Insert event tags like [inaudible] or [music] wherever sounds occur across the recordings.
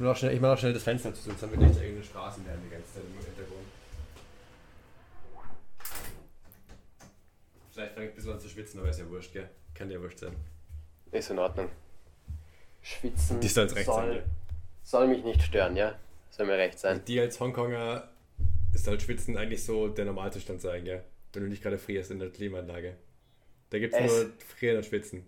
mach schnell, ich mach noch schnell das Fenster zu, sonst haben wir nicht irgendeine Straße mehr die ganze Zeit im Hintergrund. Vielleicht fängt ein bisschen an zu schwitzen, aber ist ja wurscht, gell? Kann ja wurscht sein. Ist in Ordnung. Schwitzen Die soll's recht sein, soll, ja. soll mich nicht stören, ja? Soll mir recht sein. Die als Hongkonger ist halt Schwitzen eigentlich so der Normalzustand sein, gell? Wenn du nicht gerade frierst in der Klimaanlage. Da gibt's Es- nur Frieren und Schwitzen.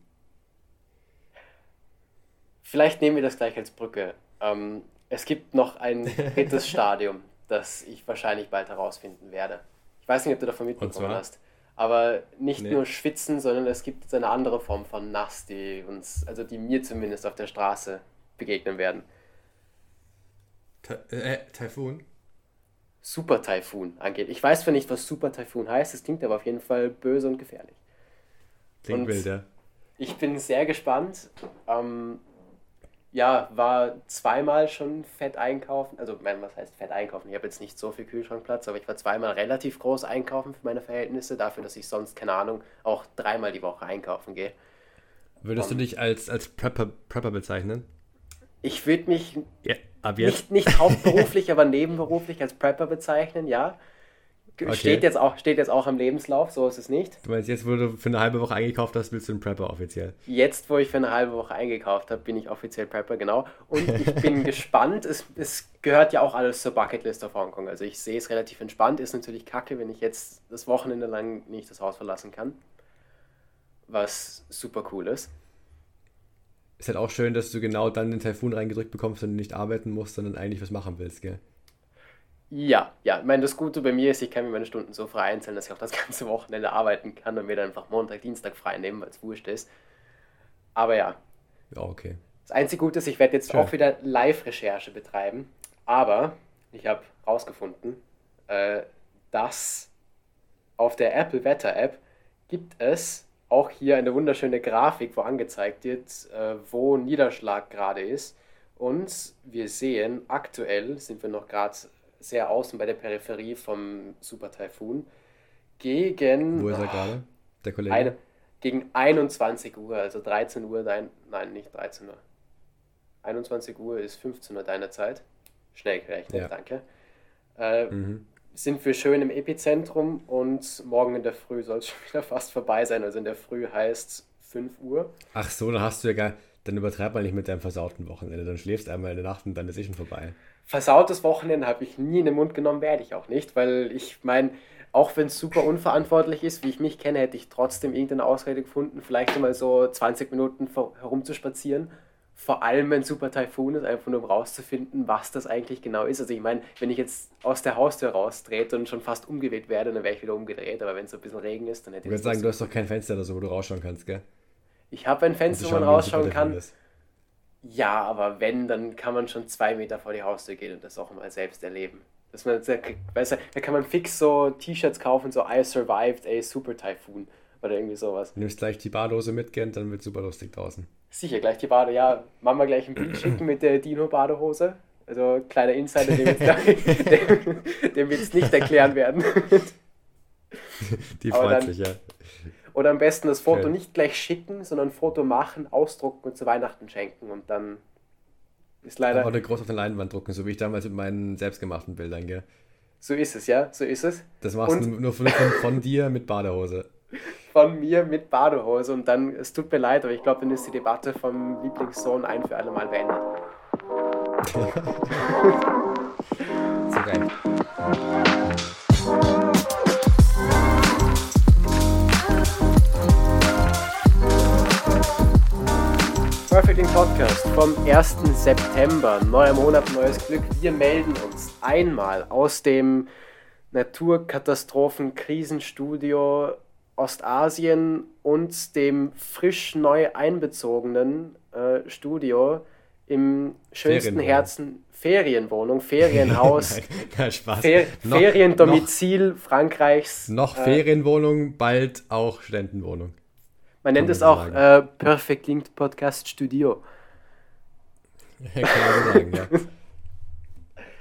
Vielleicht nehmen wir das gleich als Brücke. Ähm, es gibt noch ein [laughs] drittes Stadium, das ich wahrscheinlich bald herausfinden werde. Ich weiß nicht, ob du davon mitbekommen hast. Aber nicht Nee. nur Schwitzen, sondern es gibt jetzt eine andere Form von Nass, die uns, also die mir zumindest auf der Straße begegnen werden. Ta äh, Taifun? Super Taifun angeht. Ich weiß zwar nicht, was Super Taifun heißt, es klingt aber auf jeden Fall böse und gefährlich. Klingt Und- wild, ja. Ich bin sehr gespannt. Ähm, ja, war zweimal schon fett einkaufen. Also, ich meine, was heißt fett einkaufen? Ich habe jetzt nicht so viel Kühlschrankplatz, aber ich war zweimal relativ groß einkaufen für meine Verhältnisse, dafür, dass ich sonst, keine Ahnung, auch dreimal die Woche einkaufen gehe. Würdest du dich als, als Prepper, Prepper bezeichnen? Ich würde mich Ja, ab jetzt? nicht, nicht hauptberuflich, aber nebenberuflich als Prepper bezeichnen, ja. Okay. Steht, jetzt auch, steht jetzt auch im Lebenslauf, so ist es nicht. Du meinst, jetzt, wo du für eine halbe Woche eingekauft hast, willst du einen Prepper offiziell? Jetzt, wo ich für eine halbe Woche eingekauft habe, bin ich offiziell Prepper, genau. Und ich bin [laughs] gespannt. Es, es gehört ja auch alles zur Bucketlist auf Hongkong. Also ich sehe es relativ entspannt. Ist natürlich kacke, wenn ich jetzt das Wochenende lang nicht das Haus verlassen kann. Was super cool ist. Ist halt auch schön, dass du genau dann den Taifun reingedrückt bekommst und nicht arbeiten musst, sondern eigentlich was machen willst, gell? Ja, ja. Ich meine, das Gute bei mir ist, ich kann mir meine Stunden so frei einzählen, dass ich auch das [laughs] ganze Wochenende arbeiten kann und mir dann einfach Montag, Dienstag frei nehmen, weil es wurscht ist. Aber ja, Ja, okay. Das einzige Gute ist, ich werde jetzt Schön. auch wieder Live-Recherche betreiben. Aber ich habe rausgefunden, äh, dass auf der Apple Wetter App gibt es auch hier eine wunderschöne Grafik, wo angezeigt wird, äh, wo Niederschlag gerade ist. Und wir sehen, aktuell sind wir noch gerade sehr außen bei der Peripherie vom Super Taifun. Gegen Wo ist er gerade? Der Kollege? eine, gegen 21 Uhr, also 13 Uhr dein, nein, nicht 13 Uhr. 21 Uhr ist 15 Uhr deiner Zeit. Schnell gerechnet, Ja. danke. Äh, Mhm. Sind wir schön im Epizentrum und morgen in der Früh soll es [laughs] schon wieder fast vorbei sein. Also in der Früh heißt 5 Uhr. Ach so, dann hast du ja gar. Dann übertreib mal nicht mit deinem versauten Wochenende. Dann schläfst einmal in der Nacht und dann ist eh schon vorbei. Versautes Wochenende habe ich nie in den Mund genommen, werde ich auch nicht, weil ich meine, auch wenn es super unverantwortlich ist, wie ich mich kenne, hätte ich trotzdem irgendeine Ausrede gefunden, vielleicht mal so 20 Minuten herumzuspazieren. Vor allem, wenn Super Taifun ist, einfach nur um rauszufinden, was das eigentlich genau ist. Also ich meine, wenn ich jetzt aus der Haustür raustrete und schon fast umgeweht werde, dann wäre ich wieder umgedreht. Aber wenn es so ein bisschen Regen ist, dann hätte Ich würde jetzt sagen, du hast doch kein Fenster oder so, wo du rausschauen kannst, gell? Ich habe ein Fenster, wo man rausschauen kann. ist. Ja, aber wenn, dann kann man schon zwei Meter vor die Haustür gehen und das auch mal selbst erleben. Dass man, da, weißt du, da kann man fix so T-Shirts kaufen, so I survived a Super Typhoon oder irgendwie sowas. Du nimmst gleich die Bardose mit, und dann wird super lustig draußen. Sicher, gleich die Bade, ja, Mama gleich ein Bild schicken mit der Dino-Badehose. Also kleiner Insider, den wir jetzt, [laughs] nicht erklären werden. Die freut sich, ja. Oder am besten das Foto Schön. nicht gleich schicken, sondern ein Foto machen, ausdrucken und zu Weihnachten schenken und dann ist leider... Oder groß auf der Leinwand drucken, so wie ich damals mit meinen selbstgemachten Bildern, gell? So ist es, ja, so ist es. Das machst du Und- nur von, von, von dir mit Badehose. [laughs] von mir mit Badehose und dann, es tut mir leid, aber ich glaube, dann ist die Debatte vom Lieblingssohn ein für alle Mal beendet. [laughs] So geil. Perfect Ink Podcast vom 1. September, neuer Monat, neues Glück. Wir melden uns einmal aus dem Naturkatastrophen-Krisenstudio Ostasien und dem frisch neu einbezogenen äh, Studio im schönsten Ferienwohnung. Herzen Ferienwohnung, Ferienhaus, [laughs] Nein, Spaß. Fer Noch- Feriendomizil Frankreichs. Noch, noch Äh, Ferienwohnung, bald auch Studentenwohnung. Man nennt es auch äh, Perfect Linked Podcast Studio. [laughs] Kann man sagen, ja.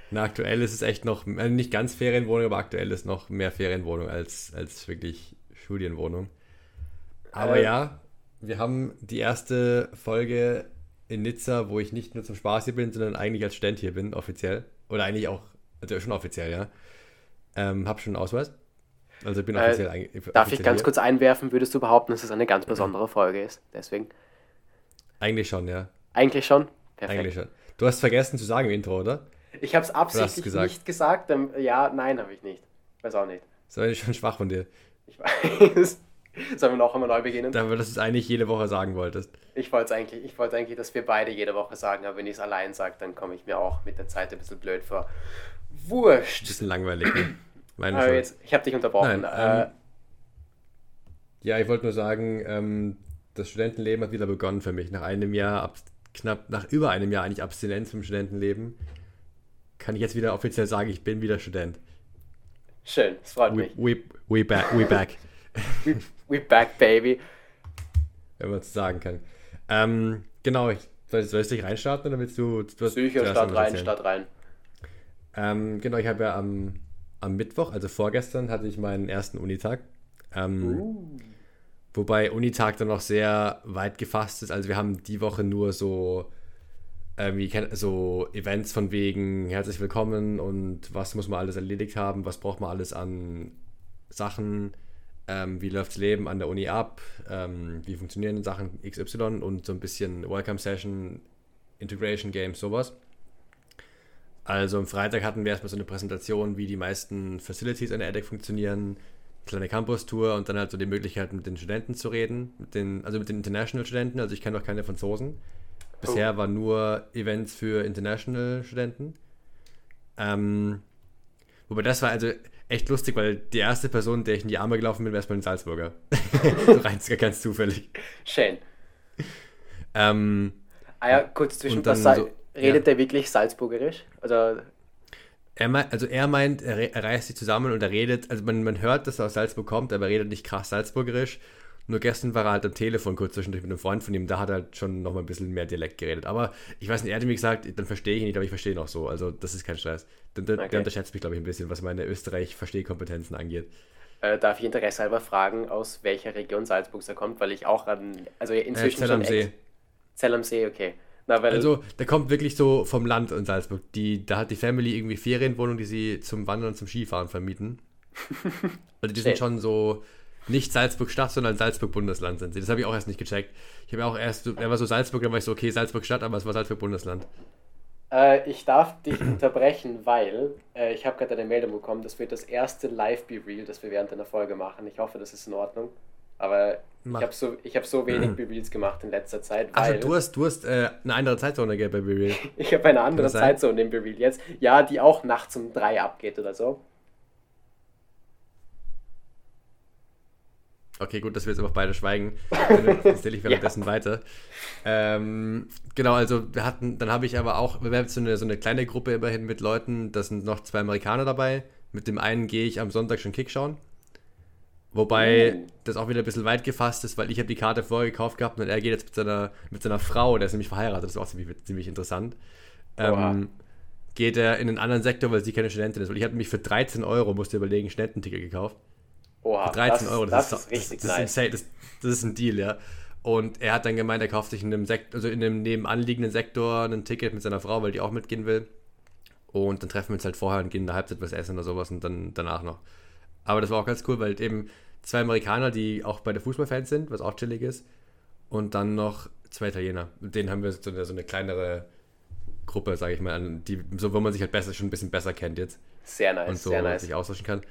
Na, aktuell ist es echt noch, äh, nicht ganz Ferienwohnung, aber aktuell ist noch mehr Ferienwohnung als, als wirklich Studienwohnung. Aber Äh. ja, wir haben die erste Folge in Nizza, wo ich nicht nur zum Spaß hier bin, sondern eigentlich als Student hier bin, offiziell. Oder eigentlich auch, also schon offiziell, ja. Ähm, hab schon einen Ausweis. Also bin offiziell Äh, eigentlich. Darf ich ganz kurz einwerfen, würdest du behaupten, dass es eine ganz besondere Folge ist? Deswegen. Eigentlich schon, ja. Eigentlich schon? Perfekt. Eigentlich schon. Du hast vergessen zu sagen im Intro, oder? Ich habe es absichtlich gesagt. nicht gesagt. ähm, Ja, nein, habe ich nicht. Weiß auch nicht. Das war schon schwach von dir. Ich weiß. [laughs] Sollen wir noch einmal neu beginnen? Aber dass du es eigentlich jede Woche sagen wolltest. Ich wollte eigentlich, ich wollte eigentlich, dass wir beide jede Woche sagen, aber wenn ich es allein sage, dann komme ich mir auch mit der Zeit ein bisschen blöd vor. Wurscht. Bisschen langweilig. Ne? Meine Schuld. jetzt, ich habe dich unterbrochen. Nein, äh, ähm, Ja, ich wollte nur sagen, ähm, das Studentenleben hat wieder begonnen für mich. Nach einem Jahr, ab, knapp nach über einem Jahr eigentlich Abstinenz vom Studentenleben, kann ich jetzt wieder offiziell sagen, ich bin wieder Student. schön, das freut We, mich. we, we, back, we back, [laughs] We, we back, baby. wenn man es sagen kann. Ähm, genau, ich, soll, soll ich dich reinstarten oder willst du... du Psycho, was rein, statt rein. Ähm, genau, ich habe ja am, am Mittwoch, also vorgestern, hatte ich meinen ersten Unitag. Ähm, Uh. Wobei Unitag dann noch sehr weit gefasst ist. Also wir haben die Woche nur so, äh, wie kennt- so Events von wegen herzlich willkommen und was muss man alles erledigt haben, was braucht man alles an Sachen, ähm, wie läuft das Leben an der Uni ab, ähm, wie funktionieren Sachen XY und so ein bisschen Welcome Session, Integration Games, sowas. Also am Freitag hatten wir erstmal so eine Präsentation, wie die meisten Facilities an der EDEC funktionieren, kleine Campus-Tour und dann halt so die Möglichkeit, mit den Studenten zu reden, mit den, also mit den International-Studenten, also ich kenne noch keine Franzosen. Bisher war nur Events für International-Studenten. Ähm, wobei das war also echt lustig, weil die erste Person, der ich in die Arme gelaufen bin, war erstmal ein Salzburger. so [laughs] rein ganz zufällig. Schön. Ähm, Ah ja, kurz zwischen so- Redet der wirklich Salzburgerisch? Also, Er meint, also er meint, er, er reißt sich zusammen und er redet, also man, man hört, dass er aus Salzburg kommt, aber er redet nicht krass salzburgerisch. Nur gestern war er halt am Telefon kurz zwischendurch mit einem Freund von ihm, da hat er halt schon nochmal ein bisschen mehr Dialekt geredet. Aber ich weiß nicht, er hat mir gesagt, dann verstehe ich ihn nicht, aber ich verstehe ihn auch so. Also das ist kein Stress. Der, der, Okay. der unterschätzt mich, glaube ich, ein bisschen, was meine Österreich-Verstehkompetenzen angeht. äh, darf ich Interesse halber fragen, aus welcher Region Salzburg er kommt? Weil ich auch an, also Äh, inzwischen Zell schon am See. Zell am See, okay. Na, weil, Also, der kommt wirklich so vom Land in Salzburg. Die, da hat die Family irgendwie Ferienwohnung, die sie zum Wandern und zum Skifahren vermieten. [laughs] Also, die sind schon so nicht Salzburg-Stadt, sondern Salzburg-Bundesland sind sie. Das habe ich auch erst nicht gecheckt. Ich habe auch erst, er war so Salzburg, dann war ich so, okay, Salzburg-Stadt, aber es war Salzburg-Bundesland. Äh, ich darf dich [clears throat] unterbrechen, weil äh, ich habe gerade eine Meldung bekommen, das wird das erste Live-Be-Real, das wir während einer Folge machen. Ich hoffe, das ist in Ordnung. Aber Mach. ich habe so, ich hab so wenig Be-Reals gemacht in letzter Zeit, Also, du hast, du hast äh, eine andere Zeitzone, gell, bei Real. [laughs] ich habe eine andere? Zeitzone im Be-Real jetzt. Ja, die auch nachts um drei abgeht oder so. Okay, gut, dass wir jetzt einfach beide schweigen. [laughs] Dann erzähle ich währenddessen weiter. Ähm, genau, also wir hatten, dann habe ich aber auch, wir haben so eine, so eine kleine Gruppe immerhin mit Leuten, da sind noch zwei Amerikaner dabei. Mit dem einen gehe ich am Sonntag schon Kick schauen. Wobei Oh. das auch wieder ein bisschen weit gefasst ist, weil ich habe die Karte vorher gekauft gehabt und er geht jetzt mit seiner, mit seiner Frau, der ist nämlich verheiratet, das ist auch ziemlich, ziemlich interessant. Ähm, geht er in einen anderen Sektor, weil sie keine Studentin ist. Weil ich hatte mich für 13 Euro, musste überlegen, Studententicket gekauft. Oha, Für 13 das, Euro, das, das, ist richtig das, das, nice. ist das ist ein Deal, ja. Und er hat dann gemeint, er kauft sich in einem Sektor, also in einem nebenanliegenden Sektor ein Ticket mit seiner Frau, weil die auch mitgehen will. Und dann treffen wir uns halt vorher und gehen in der Halbzeit was essen oder sowas und dann danach noch. Aber das war auch ganz cool, weil eben zwei Amerikaner, die auch bei der Fußballfans sind, was auch chillig ist. Und dann noch zwei Italiener. Mit denen haben wir so eine, so eine kleinere Gruppe, sage ich mal, an, die, so wo man sich halt besser, schon ein bisschen besser kennt jetzt Sehr nice, und so sehr nice. sich austauschen kann.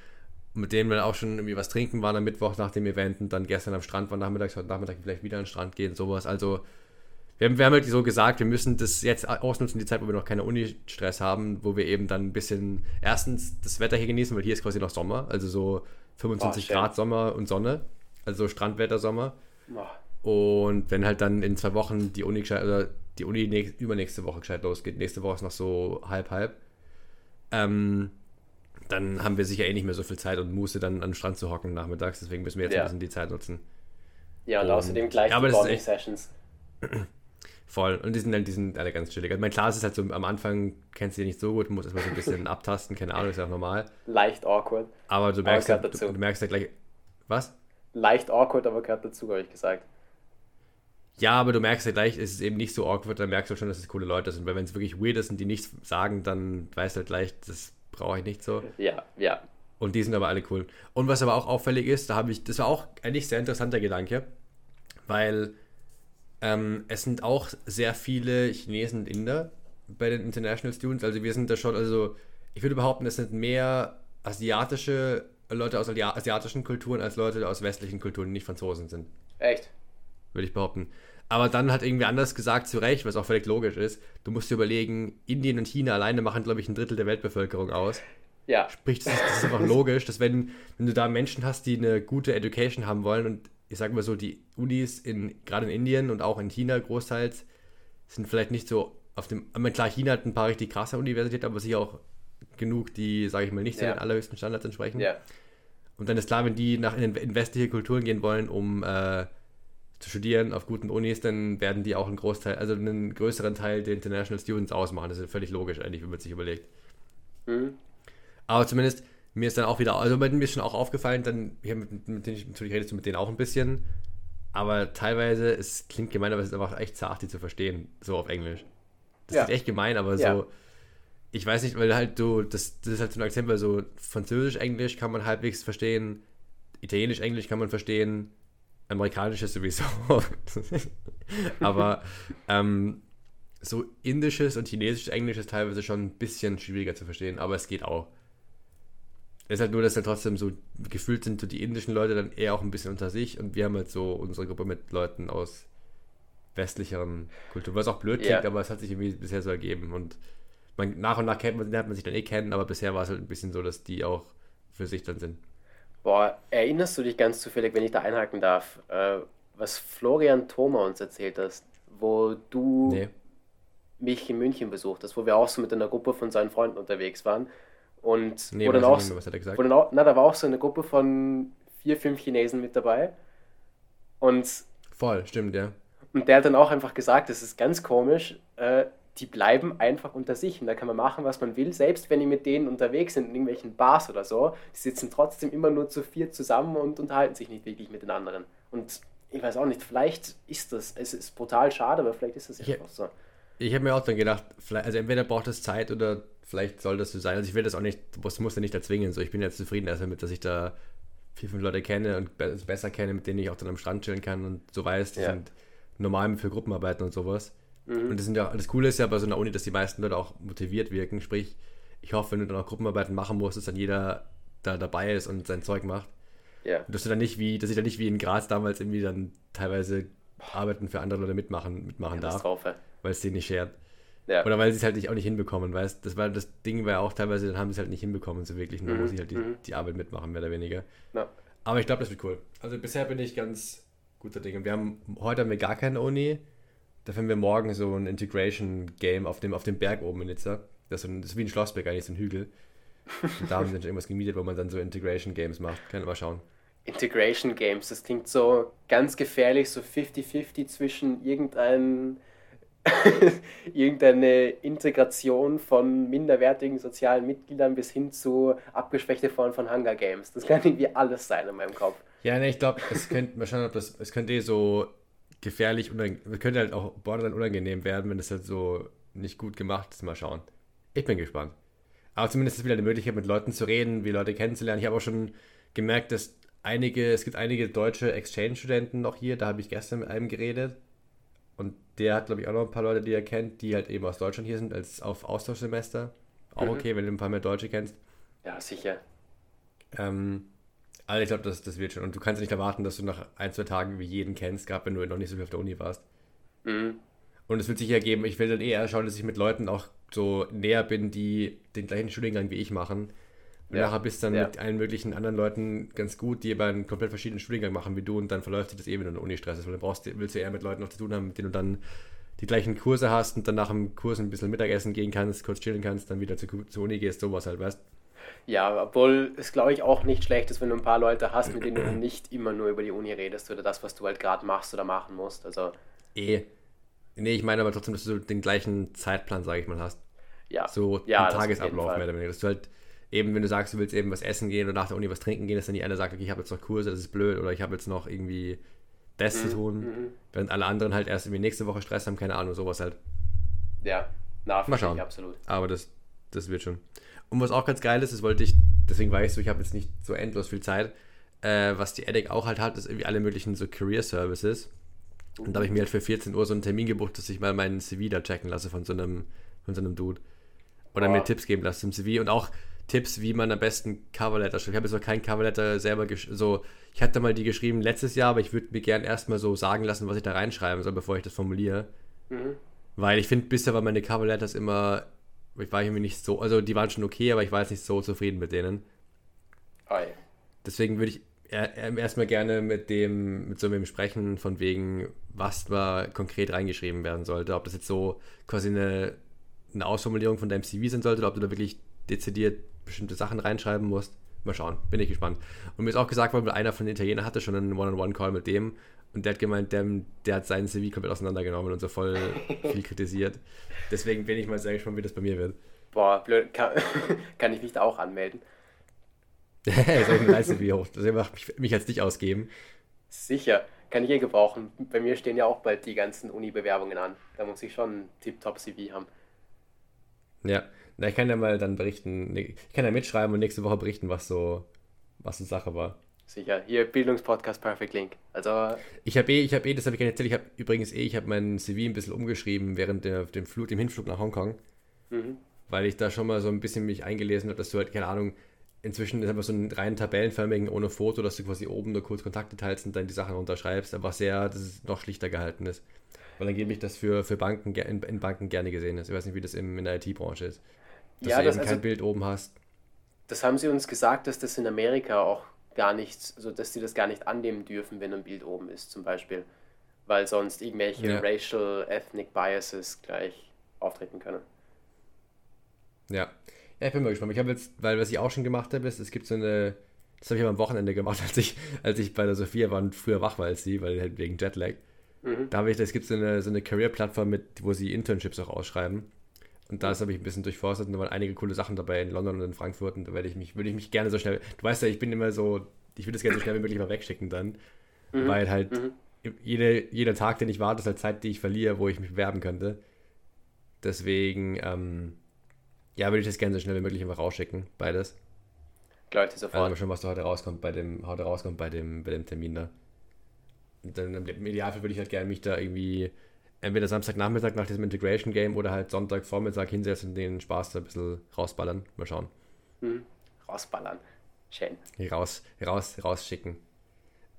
Mit denen wir auch schon irgendwie was trinken waren am Mittwoch nach dem Event und dann gestern am Strand waren nachmittags, heute Nachmittag vielleicht wieder an den Strand gehen, sowas. Also wir haben, wir haben halt so gesagt, wir müssen das jetzt ausnutzen, die Zeit, wo wir noch keine Uni-Stress haben, wo wir eben dann ein bisschen erstens das Wetter hier genießen, weil hier ist quasi noch Sommer, also so 25 schön. Grad Sommer und Sonne, also Strandwetter Sommer. Oh, Und wenn halt dann in zwei Wochen die Uni gescheit, oder die Uni nächst, übernächste Woche gescheit losgeht, nächste Woche ist noch so halb halb, ähm, dann haben wir sicher eh nicht mehr so viel Zeit und Muße dann an den Strand zu hocken nachmittags, deswegen müssen wir jetzt Ja. ein bisschen die Zeit nutzen. Ja, und Und- außerdem gleich Ja, die das [clears throat] Voll. Und die sind, halt- die sind alle ganz chillig. Also mein klar, es ist halt so, am Anfang kennst du die nicht so gut, musst erstmal so ein bisschen [laughs] abtasten, keine Ahnung, ist ja auch normal. Leicht awkward. Aber du merkst, gehört halt, dazu. du, du merkst ja gleich, was? Leicht awkward, aber gehört dazu, habe ich gesagt. Ja, aber du merkst ja gleich, es ist eben nicht so awkward, dann merkst du schon, dass es coole Leute sind. Weil wenn es wirklich weird ist und die nichts sagen, dann weißt du halt gleich, das brauche ich nicht so. Ja, ja. Und die sind aber alle cool. Und was aber auch auffällig ist, da habe ich, das war auch eigentlich sehr interessanter Gedanke, weil ähm, es sind auch sehr viele Chinesen und Inder bei den International Students. Also wir sind da schon, also ich würde behaupten, es sind mehr asiatische Leute aus asiatischen Kulturen als Leute aus westlichen Kulturen, die nicht Franzosen sind. Echt? Würde ich behaupten. Aber dann hat irgendwie anders gesagt, zu Recht, was auch völlig logisch ist. Du musst dir überlegen, Indien und China alleine machen, glaube ich, ein Drittel der Weltbevölkerung aus. Ja. Sprich, das ist, das ist einfach logisch, dass wenn, wenn du da Menschen hast, die eine gute Education haben wollen und ich sage mal so, die Unis in, gerade in Indien und auch in China großteils sind vielleicht nicht so auf dem, klar, China hat ein paar richtig krasse Universitäten, aber sicher auch genug, die, sage ich mal, nicht so ja. den allerhöchsten Standards entsprechen. Ja. Und dann ist klar, wenn die nach in, in westliche Kulturen gehen wollen, um äh, zu studieren auf guten Unis, dann werden die auch einen Großteil, also einen größeren Teil der International Students ausmachen. Das ist völlig logisch eigentlich, wenn man sich überlegt. Mhm. Aber zumindest, mir ist dann auch wieder, also mir ist schon auch aufgefallen, dann, ich mit, mit denen ich natürlich redest du mit denen auch ein bisschen, aber teilweise, es klingt gemein, aber es ist einfach echt zart, die zu verstehen, so auf Englisch. Das ja. ist echt gemein, aber ja. so, ich weiß nicht, weil halt du, das, das ist halt so ein Akzent, weil so Französisch, Englisch kann man halbwegs verstehen, Italienisch, Englisch kann man verstehen, Amerikanisch ist sowieso. [laughs] aber ähm, so Indisches und Chinesisches Englisch ist teilweise schon ein bisschen schwieriger zu verstehen, aber es geht auch. Es ist halt nur, dass dann trotzdem so gefühlt sind so die indischen Leute dann eher auch ein bisschen unter sich und wir haben halt so unsere Gruppe mit Leuten aus westlicheren Kulturen, was auch blöd klingt, ja. aber es hat sich irgendwie bisher so ergeben und man, nach und nach kennt man, lernt man sich dann eh kennen, aber bisher war es halt ein bisschen so, dass die auch für sich dann sind. Boah, erinnerst du dich ganz zufällig, wenn ich da einhaken darf, äh, was Florian Thoma uns erzählt hast, wo du nee. mich in München besucht hast, wo wir auch so mit einer Gruppe von seinen Freunden unterwegs waren und nee, wo dann auch, was hat er gesagt? Wo dann auch, na, da war auch so eine Gruppe von vier, fünf Chinesen mit dabei. Und. Voll, stimmt, ja. Und der hat dann auch einfach gesagt, das ist ganz komisch, äh, die bleiben einfach unter sich und da kann man machen, was man will. Selbst wenn die mit denen unterwegs sind in irgendwelchen Bars oder so, die sitzen trotzdem immer nur zu vier zusammen und unterhalten sich nicht wirklich mit den anderen. Und ich weiß auch nicht, vielleicht ist das, es ist brutal schade, aber vielleicht ist das einfach so. Ich habe mir auch dann gedacht, also entweder braucht es Zeit oder vielleicht soll das so sein. Also ich will das auch nicht, das muss ja nicht erzwingen. So, ich bin jetzt zufrieden erst damit, dass ich da vier, fünf Leute kenne und besser kenne, mit denen ich auch dann am Strand chillen kann und so weiß, die ja. sind normal für Gruppenarbeiten und sowas. Mhm. Und das, sind ja, das Coole ist ja bei so einer Uni, dass die meisten Leute auch motiviert wirken. Sprich, ich hoffe, wenn du dann auch Gruppenarbeiten machen musst, dass dann jeder da dabei ist und sein Zeug macht. Ja. Und dass du dann nicht wie, dass ich dann nicht wie in Graz damals irgendwie dann teilweise Arbeiten für andere Leute mitmachen, mitmachen darf. Weil es denen nicht schert. Ja. Oder weil sie es halt nicht auch nicht hinbekommen, weißt das war das Ding war ja auch teilweise, dann haben sie es halt nicht hinbekommen, so wirklich. Dann mhm. muss ich halt die, mhm. die Arbeit mitmachen, mehr oder weniger. Ja. Aber ich glaube, das wird cool. Also bisher bin ich ganz guter Dinge. Wir haben heute haben wir gar keine Uni. Dafür haben wir morgen so ein Integration-Game auf dem, auf dem Berg oben in Nizza. Das ist, ein, das ist wie ein Schlossberg, eigentlich so ein Hügel. Und da haben sie dann irgendwas gemietet, wo man dann so Integration-Games macht. Können wir mal schauen. Integration Games, das klingt so ganz gefährlich, so 50-50 zwischen irgendeinem [laughs] irgendeine Integration von minderwertigen sozialen Mitgliedern bis hin zu abgeschwächte Formen von Hunger Games. Das kann irgendwie alles sein in meinem Kopf. Ja, ne, ich glaube, es könnte, mal schauen, ob das, es könnte eh so gefährlich, könnte halt auch borderline unangenehm werden, wenn das halt so nicht gut gemacht ist. Mal schauen. Ich bin gespannt. Aber zumindest ist wieder eine Möglichkeit, mit Leuten zu reden, wie Leute kennenzulernen. Ich habe auch schon gemerkt, dass einige, es gibt einige deutsche Exchange-Studenten noch hier, da habe ich gestern mit einem geredet der hat, glaube ich, auch noch ein paar Leute, die er kennt, die halt eben aus Deutschland hier sind, als auf Austauschsemester. Auch mhm. okay, wenn du ein paar mehr Deutsche kennst. Ja, sicher. Ähm, also ich glaube, das, das wird schon. Und du kannst nicht erwarten, dass du nach ein, zwei Tagen wie jeden kennst, gerade wenn du noch nicht so viel auf der Uni warst. Mhm. Und es wird sich ergeben, ich will dann eher schauen, dass ich mit Leuten auch so näher bin, die den gleichen Studiengang wie ich machen. Und ja. nachher bist du dann ja. mit allen möglichen anderen Leuten ganz gut, die aber einen komplett verschiedenen Studiengang machen wie du und dann verläuft sich das eben, wenn du Uni-Stress ist, weil dann brauchst, willst du eher mit Leuten noch zu tun haben, mit denen du dann die gleichen Kurse hast und dann nach dem Kurs ein bisschen Mittagessen gehen kannst, kurz chillen kannst, dann wieder zu, zur Uni gehst, sowas halt, weißt Ja, obwohl es glaube ich auch nicht schlecht ist, wenn du ein paar Leute hast, mit denen du nicht immer nur über die Uni redest oder das, was du halt gerade machst oder machen musst. Also. Eh. Nee, ich meine aber trotzdem, dass du den gleichen Zeitplan, sage ich mal, hast. Ja. So ja, Tagesablauf mehr oder weniger. Dass du halt eben, wenn du sagst, du willst eben was essen gehen oder nach der Uni was trinken gehen, dass dann die eine sagt, okay, ich habe jetzt noch Kurse, das ist blöd, oder ich habe jetzt noch irgendwie das zu tun, während alle anderen halt erst irgendwie nächste Woche Stress haben, keine Ahnung, sowas halt. Ja, na, Mal schauen. ich absolut. Aber das, das wird schon. Und was auch ganz geil ist, das wollte ich, deswegen weiß ich so, ich habe jetzt nicht so endlos viel Zeit, äh, was die EDIC auch halt hat, ist irgendwie alle möglichen so Career Services. Und da habe ich mir halt für 14 Uhr so einen Termin gebucht, dass ich mal meinen CV da checken lasse von so einem, von so einem Dude. Oder Oh. mir Tipps geben lasse zum CV und auch Tipps, wie man am besten Coverletter schreibt. Ich habe jetzt noch kein Coverletter selber so. Ich hatte mal die geschrieben letztes Jahr, aber ich würde mir gern erstmal so sagen lassen, was ich da reinschreiben soll, bevor ich das formuliere. Mhm. Weil ich finde, bisher waren meine Coverletters immer, ich war irgendwie nicht so, also die waren schon okay, aber ich war jetzt nicht so zufrieden mit denen. Oi. Deswegen würde ich er- er- erstmal gerne mit dem, mit so einem sprechen, von wegen, was da konkret reingeschrieben werden sollte. Ob das jetzt so quasi eine, eine Ausformulierung von deinem CV sein sollte oder ob du da wirklich dezidiert bestimmte Sachen reinschreiben musst. Mal schauen, bin ich gespannt. Und mir ist auch gesagt worden, einer von den Italienern hatte schon einen One-on-One-Call mit dem und der hat gemeint, der, der hat seinen CV komplett auseinandergenommen und so voll [laughs] viel kritisiert. Deswegen bin ich mal sehr gespannt, wie das bei mir wird. Boah, blöd. [laughs] Kann, kann ich mich da auch anmelden? [laughs] Soll ich eine Leiste wie hoch? Das macht mich, mich als dich ausgeben. Sicher. Kann ich eh gebrauchen. Bei mir stehen ja auch bald die ganzen Uni-Bewerbungen an. Da muss ich schon ein Tip-Top-CV haben. Ja, na, ich kann ja mal dann berichten, nee, ich kann ja mitschreiben und nächste Woche berichten, was so, was die Sache war. Sicher. Hier, Bildungspodcast Perfect Link. Also, Ich habe eh, ich habe eh, das habe ich gar nicht erzählt, ich habe übrigens eh, ich habe mein CV ein bisschen umgeschrieben während der, dem Flug, dem Hinflug nach Hongkong, mhm. weil ich da schon mal so ein bisschen mich eingelesen habe, dass du halt, keine Ahnung, inzwischen ist einfach so einen reinen tabellenförmigen ohne Foto, dass du quasi oben nur kurz Kontakte teilst und dann die Sachen unterschreibst, aber sehr, dass es noch schlichter gehalten ist. Weil dann gebe ich das für, für Banken, in, in Banken gerne gesehen ist. Ich weiß nicht, wie das im, in der IT-Branche ist. Dass Ja, du das- eben also- kein Bild oben hast. das haben sie uns gesagt, dass das in Amerika auch gar nicht, also dass sie das gar nicht annehmen dürfen, wenn ein Bild oben ist, zum Beispiel. Weil sonst irgendwelche Ja. racial, ethnic biases gleich auftreten können. Ja. Ja, ich bin mal gespannt. Ich habe jetzt, weil was ich auch schon gemacht habe, ist, es gibt so eine, das habe ich aber am Wochenende gemacht, [laughs] als ich, als ich bei der Sophia war und früher wach war als sie, weil halt wegen Jetlag. Mhm. Da habe ich, es gibt so eine, so eine Career-Plattform mit, wo sie Internships auch ausschreiben. Und da habe ich ein bisschen durchforstet und da waren einige coole Sachen dabei in London und in Frankfurt und da werde ich mich, würde ich mich gerne so schnell, du weißt ja, ich bin immer so, ich würde es gerne so schnell wie möglich mal wegschicken dann, Mhm. weil halt Mhm. jede, jeder Tag, den ich warte, ist halt Zeit, die ich verliere, wo ich mich bewerben könnte. Deswegen, ähm, ja, würde ich das gerne so schnell wie möglich einfach rausschicken, beides. Leute Also sofort. mal schon, was da heute rauskommt bei dem, heute rauskommt bei dem, bei dem Termin da. Und dann im Idealfall würde ich halt gerne mich da irgendwie entweder Samstagnachmittag nach diesem Integration Game oder halt Sonntagvormittag hinsetzen und den Spaß da ein bisschen rausballern. Mal schauen. Mhm. Rausballern. Schön. Raus, raus, rausschicken.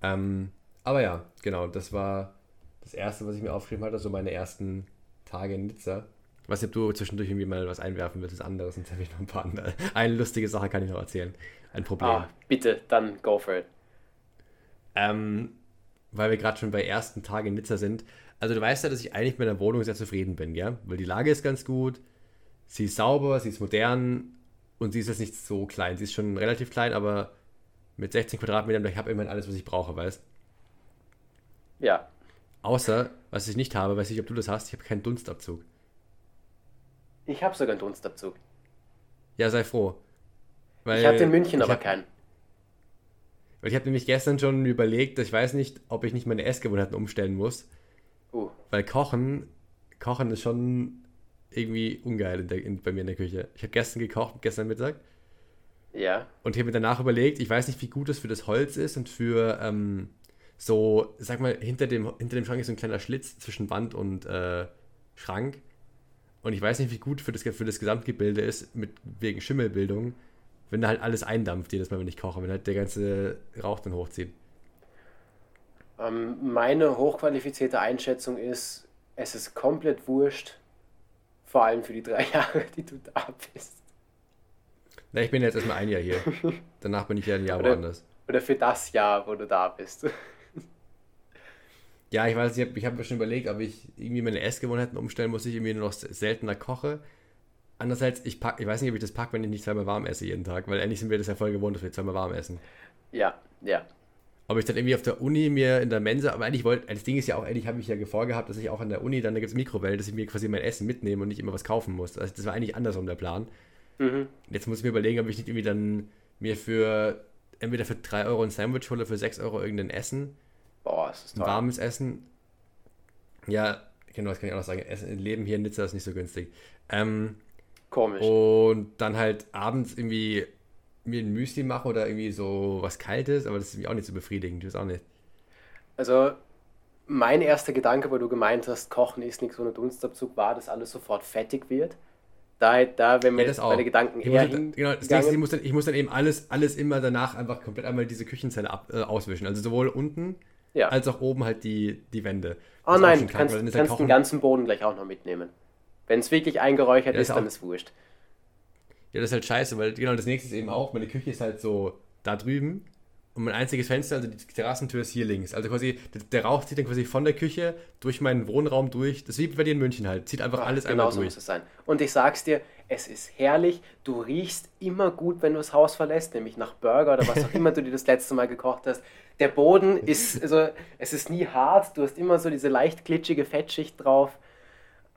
Ähm, aber ja, genau, das war das erste, was ich mir aufgeschrieben hatte, so meine ersten Tage in Nizza. Nicht, ob du zwischendurch irgendwie mal was einwerfen willst, was anderes, sonst habe ich noch ein paar andere. Eine lustige Sache kann ich noch erzählen. Ein Problem. Ah, bitte, dann go for it. Ähm, weil wir gerade schon bei ersten Tagen in Nizza sind. Also du weißt ja, dass ich eigentlich mit der Wohnung sehr zufrieden bin, ja? Weil die Lage ist ganz gut, sie ist sauber, sie ist modern und sie ist jetzt nicht so klein. Sie ist schon relativ klein, aber mit 16 Quadratmetern, ich habe immerhin alles, was ich brauche, weißt Ja. Außer, was ich nicht habe, weiß nicht, ob du das hast, ich habe keinen Dunstabzug. Ich habe sogar einen Dunstabzug. Ja, sei froh. Ich hatte in München aber hab, keinen. Weil ich habe nämlich gestern schon überlegt, dass ich weiß nicht, ob ich nicht meine Essgewohnheiten umstellen muss. Uh, Weil Kochen, Kochen ist schon irgendwie ungeil in der, in, bei mir in der Küche. Ich habe gestern gekocht, gestern Mittag. ja. Und ich habe mir danach überlegt, ich weiß nicht, wie gut das für das Holz ist und für ähm, so, sag mal, hinter dem, hinter dem Schrank ist so ein kleiner Schlitz zwischen Wand und äh, Schrank. Und ich weiß nicht, wie gut für das, für das Gesamtgebilde ist, mit, wegen Schimmelbildung, wenn da halt alles eindampft, jedes Mal, wenn ich koche, wenn halt der ganze Rauch dann hochzieht. Ähm, meine hochqualifizierte Einschätzung ist, es ist komplett wurscht, vor allem für die drei [laughs] Jahre, die du da bist. Na, ich bin jetzt erstmal ein Jahr hier. [laughs] Danach bin ich ja ein Jahr Oder- woanders. Oder für das Jahr, wo du da bist. [laughs] Ja, ich weiß, ich habe ich hab mir schon überlegt, ob ich irgendwie meine Essgewohnheiten umstellen muss, ich irgendwie nur noch seltener koche. Andererseits, ich, pack, ich weiß nicht, ob ich das packe, wenn ich nicht zweimal warm esse jeden Tag, weil eigentlich sind wir das ja voll gewohnt, dass wir zweimal warm essen. Ja, ja. Ob ich dann irgendwie auf der Uni mir in der Mensa, aber eigentlich wollte, das Ding ist ja auch, eigentlich habe ich ja vorgehabt, dass ich auch an der Uni, dann da gibt es Mikrowelle, dass ich mir quasi mein Essen mitnehme und nicht immer was kaufen muss. Also das war eigentlich andersrum der Plan. Mhm. Jetzt muss ich mir überlegen, ob ich nicht irgendwie dann mir für entweder für 3 Euro ein Sandwich hole, für 6 Euro irgendein Essen Boah, ist das toll. Warmes Essen. Ja, genau, das kann ich auch noch sagen. Essen, Leben hier in Nizza ist nicht so günstig. Ähm, Komisch. Und dann halt abends irgendwie mir ein Müsli mache oder irgendwie so was Kaltes, aber das ist irgendwie auch nicht so befriedigend, ich weiß auch nicht. Also, mein erster Gedanke, wo du gemeint hast, Kochen ist nichts ohne Dunstabzug, war, dass alles sofort fettig wird. Da, da wenn mir ja, meine Gedanken eher muss, Genau, das ist, ich muss, dann, ich muss dann eben alles, alles immer danach einfach komplett einmal diese Küchenzelle ab, äh, auswischen. Also sowohl unten ja. als auch oben halt die, die Wände. Oh nein, du kannst, kannst halt den ganzen Boden gleich auch noch mitnehmen. Wenn es wirklich eingeräuchert ja, ist, dann ist es wurscht. Ja, das ist halt scheiße, weil genau das nächste ist eben auch, meine Küche ist halt so da drüben und mein einziges Fenster, also die Terrassentür ist hier links. Also quasi, der, der Rauch zieht dann quasi von der Küche durch meinen Wohnraum durch. Das ist wie bei dir in München halt. Zieht einfach Ach, alles genau einmal durch. Genau so muss es sein. Und ich sag's dir, es ist herrlich. Du riechst immer gut, wenn du das Haus verlässt, nämlich nach Burger oder was auch immer du dir das letzte Mal gekocht hast. Der Boden ist, also es ist nie hart. Du hast immer so diese leicht glitschige Fettschicht drauf.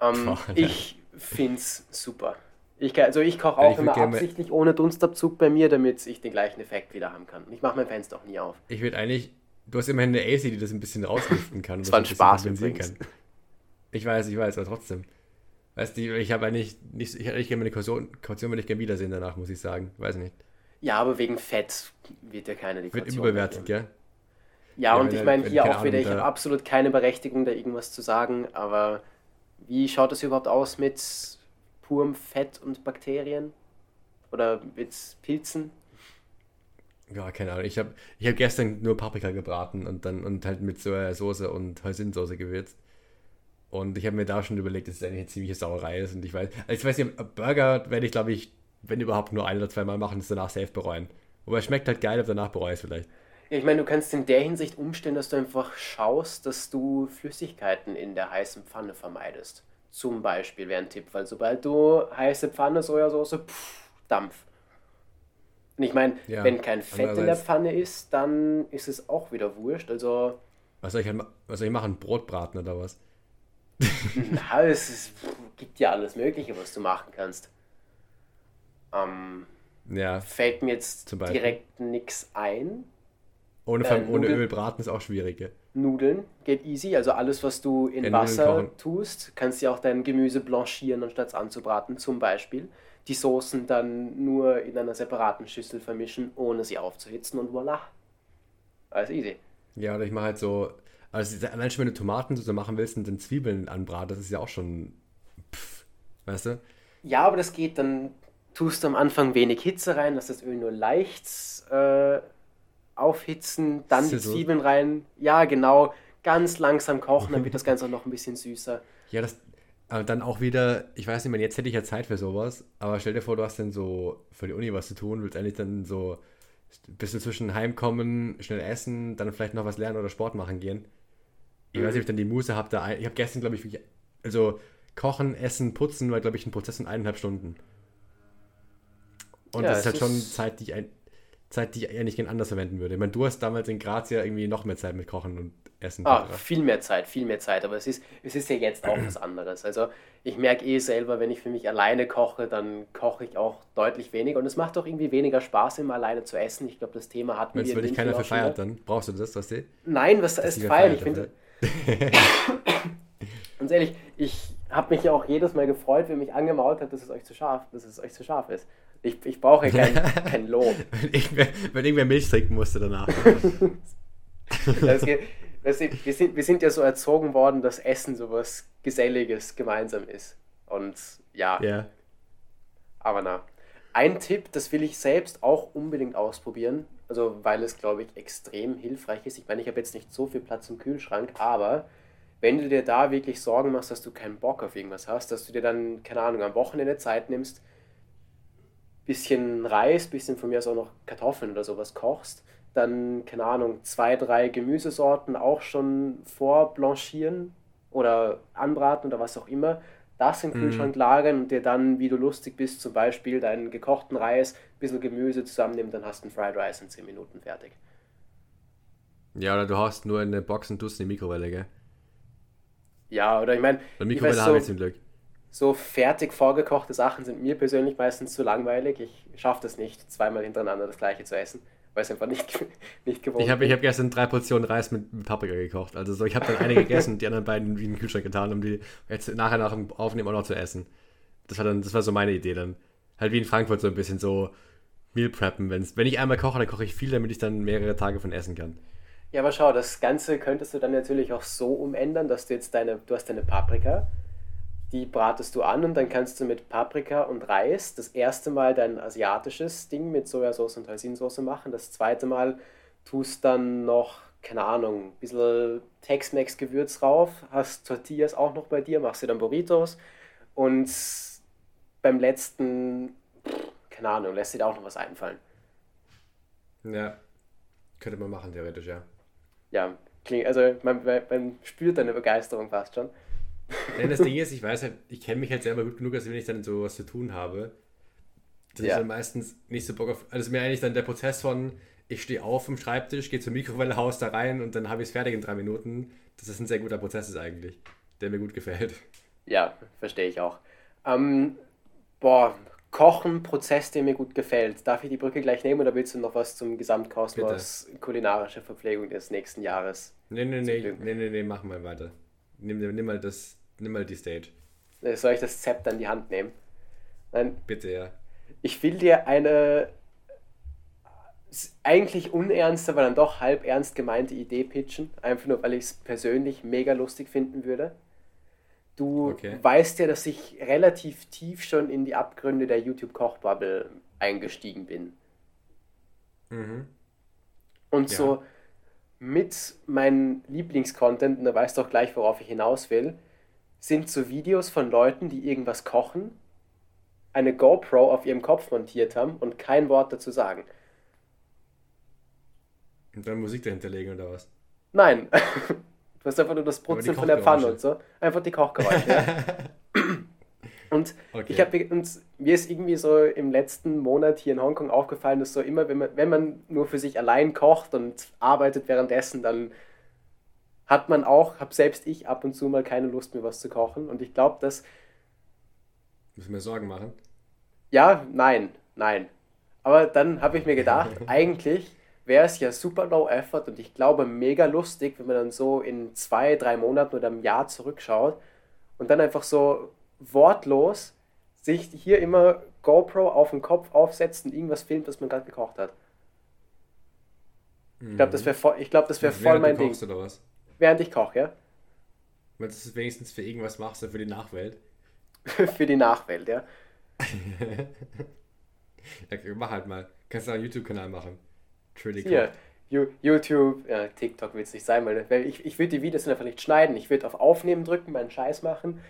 Ähm, oh, ich find's super. Ich, also ich koche auch ich immer absichtlich ohne Dunstabzug bei mir, damit ich den gleichen Effekt wieder haben kann. Ich mache mein Fenster auch nie auf. Ich würde eigentlich, du hast immerhin eine AC, die das ein bisschen rauslüften kann. [laughs] das war ein Spaß übrigens. Kann. Ich weiß, ich weiß, aber trotzdem. Weißt du, ich habe eigentlich nicht, ich hätte gerne meine Kaution, Kaution würde ich gerne wiedersehen danach, muss ich sagen. Weiß nicht. Ja, aber wegen Fett wird ja keiner die Kaution Wird überwertet, gell? Ja, ja, und ich meine hier auch wieder, ich habe absolut keine Berechtigung, da irgendwas zu sagen, aber wie schaut es überhaupt aus mit purem Fett und Bakterien? Oder mit Pilzen? Ja, keine Ahnung. Ich habe ich hab gestern nur Paprika gebraten und dann und halt mit Soße und Heusinsoße gewürzt. Und ich habe mir da schon überlegt, dass es eine ziemliche Sauerei ist. Und ich weiß, also ich weiß nicht, Burger werde ich, glaube ich, wenn überhaupt nur ein oder zweimal machen, das danach safe bereuen. Wobei es schmeckt halt geil, aber danach bereue ich es vielleicht. Ja, ich meine, du kannst in der Hinsicht umstellen, dass du einfach schaust, dass du Flüssigkeiten in der heißen Pfanne vermeidest. Zum Beispiel wäre ein Tipp, weil sobald du heiße Pfanne, Sojasauce, pff, Dampf. Und ich meine, ja, wenn kein Fett in der Pfanne ist, dann ist es auch wieder wurscht. Also. Was soll ich, was soll ich machen? Brotbraten oder was? [laughs] Na, es ist, gibt ja alles Mögliche, was du machen kannst. Ähm, ja, fällt mir jetzt direkt nichts ein. Ohne, äh, ohne Öl braten ist auch schwierig. Nudeln geht easy. Also alles, was du in ja, Wasser tust, kannst du auch dein Gemüse blanchieren, anstatt es anzubraten, zum Beispiel. Die Soßen dann nur in einer separaten Schüssel vermischen, ohne sie aufzuhitzen und voilà. Alles easy. Ja, oder ich mache halt so, also allein schon, wenn du Tomatensauce machen willst und dann Zwiebeln anbraten, das ist ja auch schon, pff, weißt du? Ja, aber das geht, dann tust du am Anfang wenig Hitze rein, dass das Öl nur leicht äh, aufhitzen, dann die Zwiebeln rein. Ja, genau. Ganz langsam kochen, dann wird das Ganze auch noch ein bisschen süßer. Ja, das. Aber dann auch wieder, ich weiß nicht jetzt hätte ich ja Zeit für sowas, aber stell dir vor, du hast dann so für die Uni was zu tun, willst eigentlich dann so ein bisschen zwischen heimkommen, schnell essen, dann vielleicht noch was lernen oder Sport machen gehen. Ich mhm. weiß nicht, ob ich dann die Muße habe, da. Ich habe gestern, glaube ich, also kochen, essen, putzen war, glaube ich, ein Prozess in eineinhalb Stunden. Und ja, das ist halt schon Zeit, die ich ein, Zeit, die ich eigentlich gern anders verwenden würde. Ich meine, du hast damals in Graz ja irgendwie noch mehr Zeit mit Kochen und Essen. Ah, viel mehr Zeit, viel mehr Zeit. Aber es ist, es ist ja jetzt auch was anderes. Also ich merke eh selber, wenn ich für mich alleine koche, dann koche ich auch deutlich weniger. Und es macht auch irgendwie weniger Spaß, immer alleine zu essen. Ich glaube, das Thema hat mir. Wenn dich keiner für feiert, dann brauchst du das, was du? Nein, was heißt feiern? Ich finde. Ganz ehrlich, ich habe mich ja auch jedes Mal gefreut, wenn mich angemault hat, dass es euch zu scharf, dass es euch zu scharf ist. Ich, ich brauche kein, [laughs] kein Lob. wenn, irgendwer, wenn irgendwer Milch trinken musste danach. geht, wir, sind, wir sind ja so erzogen worden, dass Essen sowas Geselliges gemeinsam ist. Und ja. Yeah. Aber na. Ein Tipp, das will ich selbst auch unbedingt ausprobieren. Also, weil es, glaube ich, extrem hilfreich ist. Ich meine, ich habe jetzt nicht so viel Platz im Kühlschrank, aber wenn du dir da wirklich Sorgen machst, dass du keinen Bock auf irgendwas hast, dass du dir dann, keine Ahnung, am Wochenende Zeit nimmst, bisschen Reis, bisschen von mir aus auch noch Kartoffeln oder sowas kochst, dann, keine Ahnung, zwei, drei Gemüsesorten auch schon vorblanchieren oder anbraten oder was auch immer, das im Kühlschrank mm. lagern und dir dann, wie du lustig bist, zum Beispiel deinen gekochten Reis, ein bisschen Gemüse zusammennehmen, dann hast du einen Fried Rice in 10 Minuten fertig. Ja, oder du hast nur eine Box und tust eine Mikrowelle, gell? Ja, oder ich meine, Mikrowelle habe ich zum Glück so fertig vorgekochte Sachen sind mir persönlich meistens zu langweilig. Ich schaffe das nicht, zweimal hintereinander das gleiche zu essen. weil es einfach nicht, [laughs] nicht gewohnt Ich habe ich hab gestern drei Portionen Reis mit, mit Paprika gekocht. Also so, ich habe dann eine [laughs] gegessen, die anderen beiden in den Kühlschrank getan, um die jetzt nachher nach dem Aufnehmen auch noch zu essen. Das war dann, das war so meine Idee dann. Halt wie in Frankfurt so ein bisschen so Meal preppen. Wenn's, wenn ich einmal koche, dann koche ich viel, damit ich dann mehrere Tage von essen kann. Ja, aber schau, das Ganze könntest du dann natürlich auch so umändern, dass du jetzt deine, du hast deine Paprika, die bratest du an und dann kannst du mit Paprika und Reis das erste Mal dein asiatisches Ding mit Sojasauce und Hoisinsoße machen. Das zweite Mal tust dann noch, keine Ahnung, ein bisschen Tex-Mex-Gewürz drauf, hast Tortillas auch noch bei dir, machst dir dann Burritos und beim letzten, keine Ahnung, lässt dir da auch noch was einfallen. Ja, könnte man machen, theoretisch, ja. Ja, klingt, also man, man spürt deine Begeisterung fast schon. Denn das Ding ist, ich weiß halt, ich kenne mich halt selber gut genug, als wenn ich dann so was zu tun habe, dass ja. ich dann meistens nicht so Bock auf. Also mir eigentlich dann der Prozess von, ich stehe auf vom Schreibtisch, gehe zur Mikrowelle, haus da rein und dann habe ich es fertig in drei Minuten. Das ist ein sehr guter Prozess ist eigentlich, der mir gut gefällt. Ja, verstehe ich auch. Ähm, boah, Kochen, Prozess, der mir gut gefällt. Darf ich die Brücke gleich nehmen oder willst du noch was zum Gesamtkosmos Bitte. kulinarische Verpflegung des nächsten Jahres? Nee, nee, nee, nee, nee, nee, machen wir weiter. Nimm, nimm, mal das, nimm mal die Stage. Äh, soll ich das Zepter in die Hand nehmen? Nein. Bitte, ja. Ich will dir eine eigentlich unernste, aber dann doch halb ernst gemeinte Idee pitchen. Einfach nur, weil ich es persönlich mega lustig finden würde. Du okay. weißt ja, dass ich relativ tief schon in die Abgründe der YouTube-Kochbubble eingestiegen bin. Mhm. Und ja. so mit meinem Lieblingscontent, und da weißt du auch gleich, worauf ich hinaus will, sind so Videos von Leuten, die irgendwas kochen, eine GoPro auf ihrem Kopf montiert haben und kein Wort dazu sagen. Und dann Musik dahinter legen oder was? Nein. [laughs] Du hast einfach nur das Brutzeln von der Pfanne und so. Einfach die Kochgeräusche. ja. [laughs] Und okay. ich habe und mir ist irgendwie so im letzten Monat hier in Hongkong aufgefallen, dass so immer, wenn man, wenn man nur für sich allein kocht und arbeitet währenddessen, dann hat man auch, habe selbst ich ab und zu mal keine Lust mehr was zu kochen. Und ich glaube, dass. Müssen wir Sorgen machen? Ja, nein, nein. Aber dann habe ich mir gedacht, [laughs] eigentlich wäre es ja super low effort und ich glaube mega lustig, wenn man dann so in zwei, drei Monaten oder einem Jahr zurückschaut und dann einfach so wortlos sich hier immer GoPro auf den Kopf aufsetzt und irgendwas filmt, was man gerade gekocht hat. Ich glaube, das wäre voll, ich glaub, das wär voll mein Ding. Oder was? Während ich koche, ja. Wenn du es wenigstens für irgendwas machst, für die Nachwelt. [laughs] für die Nachwelt, ja. [laughs] ja. Mach halt mal. Kannst du einen YouTube-Kanal machen. Hier, YouTube, ja, TikTok wird es nicht sein, weil ich, ich würde die Videos einfach nicht schneiden. Ich würde auf Aufnehmen drücken, meinen Scheiß machen.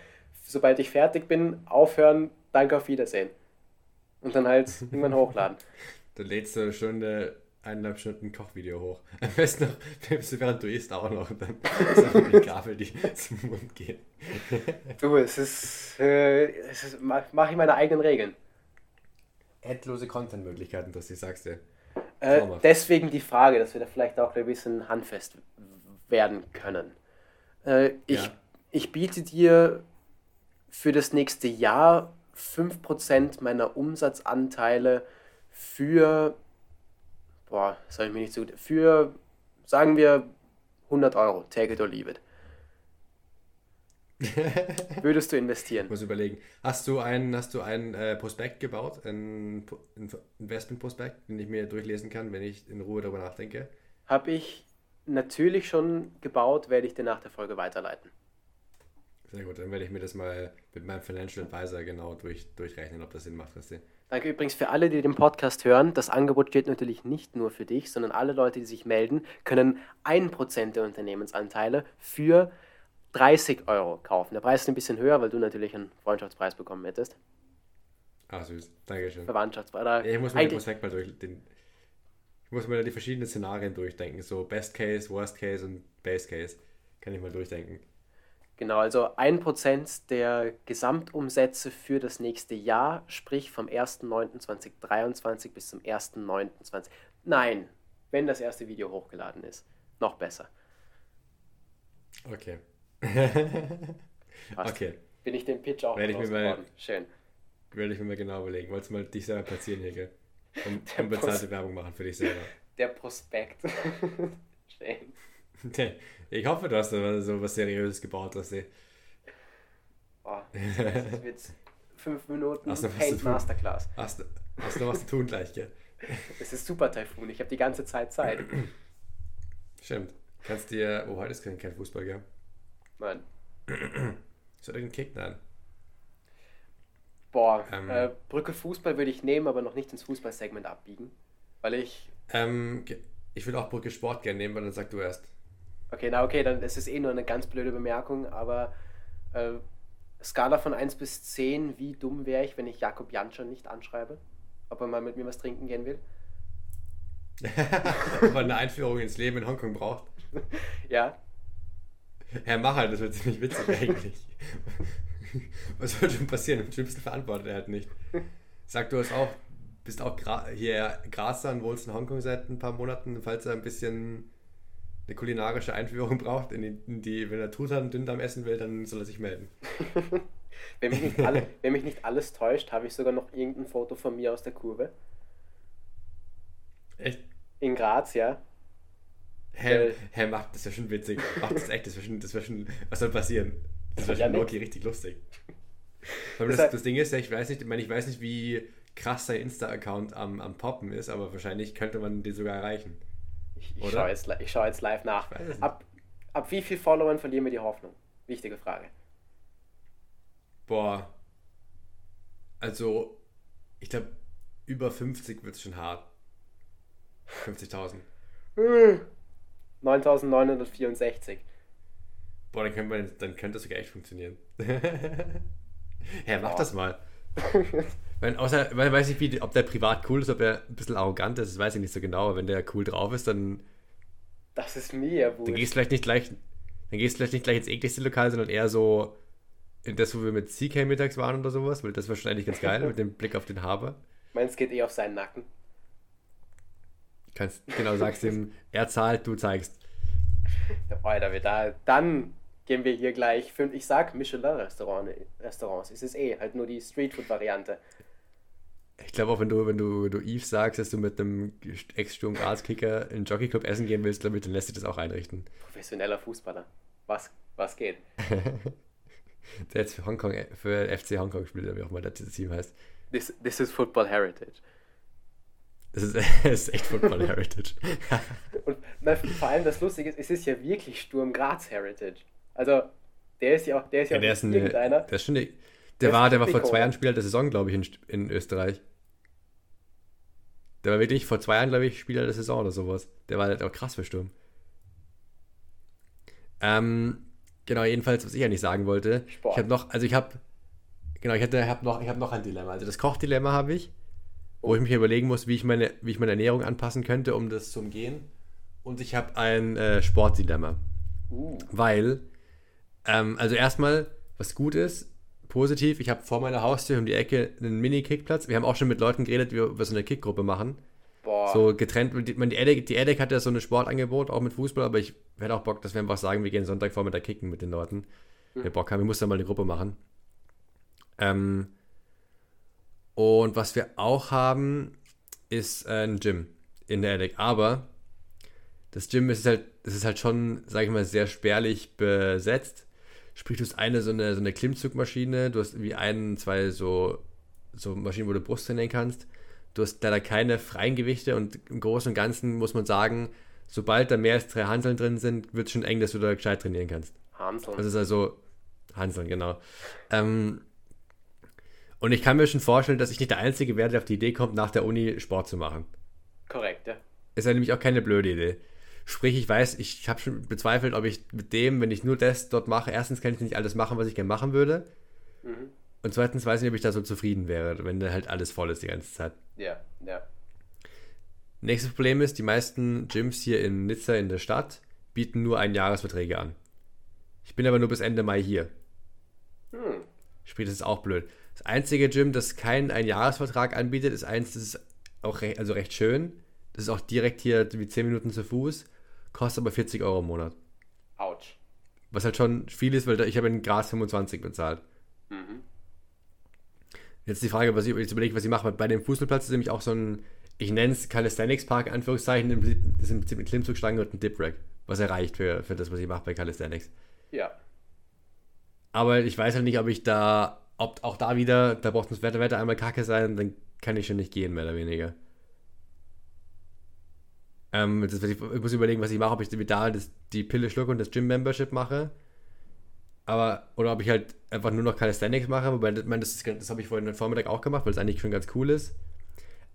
Sobald ich fertig bin, aufhören, danke auf Wiedersehen. Und dann halt [laughs] irgendwann hochladen. Dann lädst du eine Stunde, eineinhalb Stunden Kochvideo hoch. [laughs] Am besten noch, während du isst auch noch. Und dann ist einfach die Gabel, die [laughs] zum Mund geht. du, es ist, äh, ist mache ich meine eigenen Regeln. Endlose Content-Möglichkeiten, dass ich sag's dir. Äh, deswegen die Frage, dass wir da vielleicht auch ein bisschen handfest werden können. Äh, ich, ja. ich biete dir für das nächste Jahr 5% meiner Umsatzanteile für, boah, sag ich mir nicht so gut, für, sagen wir, 100 Euro, take it or leave it. [laughs] Würdest du investieren? Ich muss überlegen. Hast du einen, hast du einen äh, Prospekt gebaut, einen, einen Investment-Prospekt, den ich mir durchlesen kann, wenn ich in Ruhe darüber nachdenke? Habe ich natürlich schon gebaut, werde ich dir nach der Folge weiterleiten. Sehr gut, dann werde ich mir das mal mit meinem Financial Advisor genau durch, durchrechnen, ob das Sinn macht. Was Danke übrigens für alle, die den Podcast hören. Das Angebot steht natürlich nicht nur für dich, sondern alle Leute, die sich melden, können 1% der Unternehmensanteile für 30 Euro kaufen. Der Preis ist ein bisschen höher, weil du natürlich einen Freundschaftspreis bekommen hättest. Ah, süß. Dankeschön. Verwandtschaftspreis. Ja, ich muss mir den mal durch. Den, ich muss mir die verschiedenen Szenarien durchdenken. So Best Case, Worst Case und Base Case. Kann ich mal durchdenken. Genau, also 1% der Gesamtumsätze für das nächste Jahr, sprich vom 1.9.2023 bis zum 1.9.20. Nein, wenn das erste Video hochgeladen ist. Noch besser. Okay. [laughs] okay. Bin ich den Pitch auch werde ich mir mal, Schön. Werde ich mir mal genau überlegen. Wolltest du mal dich selber platzieren hier, gell? [laughs] Und unbezahlte Werbung machen für dich selber. der Prospekt [laughs] stehen. [laughs] Ich hoffe, du hast da so was Seriöses gebaut, dass sie. Boah, [laughs] das wird fünf Minuten Hast Paint? Masterclass. Hast, du- hast du was zu tun gleich, gell? [laughs] Es ist super Typhoon, ich habe die ganze Zeit Zeit. [clears throat] Stimmt. Kannst dir. Oh, heute ist kein, kein Fußball, gell? Mann. Soll den Kick? Nein. Boah, Ähm. äh, Brücke Fußball würde ich nehmen, aber noch nicht ins Fußballsegment abbiegen. Weil ich. Ähm, ich will auch Brücke Sport gerne nehmen, weil dann sag du erst. Okay, na okay, dann ist es eh nur eine ganz blöde Bemerkung, aber äh, Skala von 1 bis 10, wie dumm wäre ich, wenn ich Jakob Janscher nicht anschreibe? Ob er mal mit mir was trinken gehen will? [laughs] Ob man eine Einführung ins Leben in Hongkong braucht. [laughs] Ja, Herr Mach halt, das wird ziemlich witzig eigentlich. [laughs] Was soll schon passieren? Im schlimmsten verantwortet er halt nicht. Sag du hast auch, bist auch gra hier Graser und wohnst in Hongkong seit ein paar Monaten, falls er ein bisschen eine kulinarische Einführung [laughs] braucht, in die, in die wenn er Truthahn und Dünndarm essen will, dann soll er sich melden. [laughs] wenn mich nicht, alle, wenn mich nicht alles täuscht, habe ich sogar noch irgendein Foto von mir aus der Kurve. Echt? In Graz, ja. Herr, Äh. Herr macht das ja schon witzig. Macht das echt, das wäre schon, das wär schon, was soll passieren? Das wäre Ja, schon nix. Loki richtig lustig. [laughs] Aber Das das, heißt- das Ding ist ja, ich weiß nicht, ich meine, ich weiß nicht, wie krass sein Insta-Account am, am Poppen ist, aber wahrscheinlich könnte man den sogar erreichen. Ich, ich schaue jetzt, ich schau jetzt live nach. Ab, ab wie viel Followern verlieren wir die Hoffnung? Wichtige Frage. Boah. Also, ich glaube, über 50 wird es schon hart. 50.000. 9964. Boah, dann könnte, man, dann könnte das sogar echt funktionieren. [laughs] Herr, mach Boah. das mal. [laughs] Wenn, außer, weil weiß ich, wie, ob der privat cool ist, ob er ein bisschen arrogant ist, das weiß ich nicht so genau, aber wenn der cool drauf ist, dann, Das ist mir dann wurscht. gehst du vielleicht nicht gleich, dann gehst du vielleicht nicht gleich ins ekligste Lokal, sondern eher so in das, wo wir mit CK mittags waren oder sowas, weil das war schon eigentlich ganz geil, mit dem Blick auf den Harbour. [laughs] Meins geht eh auf seinen Nacken. Kannst, genau, sagst ihm, [laughs] er zahlt, du zeigst. Ja, Alter, wir da, dann gehen wir hier gleich fünf, ich sag Michelin-Restaurant, Restaurants. Es ist eh halt nur die Streetfood-Variante. Ich glaube auch, wenn du, wenn du, wenn du Yves sagst, dass du mit einem Ex-Sturm Graz-Kicker in den Jockeyclub essen gehen willst, glaube ich, dann lässt sich das auch einrichten. Professioneller Fußballer. Was, was geht? [laughs] Der jetzt für Hongkong, für FC Hongkong spielt, wie auch immer das Team heißt. This, this is Football Heritage. Das ist, [laughs] das ist echt Football Heritage. [laughs] Und na, vor allem das Lustige ist, es ist ja wirklich Sturm Graz Heritage. Also, der ist ja auch, der ist ja, ja, der ist eine, irgendeiner. der ist schon Der der war, der war vor zwei Jahren Spieler der Saison, glaube ich, in, in Österreich. Der war wirklich vor zwei Jahren, glaube ich, Spieler der Saison oder sowas. Der war halt auch krass für Sturm. Ähm, genau, jedenfalls, was ich ja nicht sagen wollte. Sport. Ich habe noch, also ich habe, genau, ich hatte, hab noch, ich habe noch ein Dilemma. Also das Kochdilemma habe ich, wo ich mich überlegen muss, wie ich meine, wie ich meine Ernährung anpassen könnte, um das zu umgehen. Und ich habe ein äh, Sportdilemma. Uh, Weil, ähm, also erstmal, was gut ist, positiv, ich habe vor meiner Haustür um die Ecke einen Mini-Kickplatz. Wir haben auch schon mit Leuten geredet, wie wir so eine Kickgruppe machen. boah. So getrennt, die, man, die, Edek, die Edek hat ja so ein Sportangebot, auch mit Fußball, aber ich hätte auch Bock, dass wir einfach sagen, wir gehen Sonntagvormittag kicken mit den Leuten. Wir Bock haben, wir müssen da mal eine Gruppe machen. Ähm, und was wir auch haben, ist äh, ein Gym in der Edek. Aber das Gym ist halt, ist halt schon, sag ich mal, sehr spärlich besetzt. Sprich, du hast eine so eine, so eine Klimmzugmaschine, du hast wie ein, zwei so, so Maschinen, wo du Brust trainieren kannst. Du hast leider keine freien Gewichte und im Großen und Ganzen muss man sagen, sobald da mehr als drei Hanseln drin sind, wird es schon eng, dass du da gescheit trainieren kannst. Hansel. Das ist also Hanseln, genau. Ähm, und ich kann mir schon vorstellen, dass ich nicht der Einzige werde, der auf die Idee kommt, nach der Uni Sport zu machen. Korrekt, ja. Ist ja nämlich auch keine blöde Idee. Sprich, ich weiß, ich habe schon bezweifelt, ob ich mit dem, wenn ich nur das dort mache, erstens kann ich nicht alles machen, was ich gerne machen würde. Mhm. Und zweitens weiß ich nicht, ob ich da so zufrieden wäre, wenn da halt alles voll ist die ganze Zeit. Ja, ja. Nächstes Problem ist, die meisten Gyms hier in Nizza in der Stadt bieten nur Einjahresverträge an. Ich bin aber nur bis Ende Mai hier. Hm. Sprich, das ist auch blöd. Das einzige Gym, das keinen Einjahresvertrag anbietet, ist eins, das ist auch recht, also recht schön. Das ist auch direkt hier wie 10 Minuten zu Fuß, kostet aber 40 Euro im Monat. Autsch. Was halt schon viel ist, weil ich habe in Gras 25 bezahlt. Mhm. Jetzt die Frage, was ich jetzt überlege, was ich mache. Bei dem Fußballplatz ist nämlich auch so ein ich nenne es Calisthenics Park, Anführungszeichen, im Prinzip- das ist im Prinzip eine Klimmzugstange und ein Dip Rack, was erreicht für, für das, was ich mache bei Calisthenics. Ja. Aber ich weiß halt nicht, ob ich da, ob auch da wieder, da braucht das Wetter, Wetter einmal kacke sein, dann kann ich schon nicht gehen, mehr oder weniger. Ähm, das, ich, ich muss überlegen, was ich mache, ob ich da das, die Pille schlucke und das Gym-Membership mache. Aber, oder ob ich halt einfach nur noch Calisthenics mache, wobei das, das, das habe ich vorhin am Vormittag auch gemacht, weil es eigentlich schon ganz cool ist.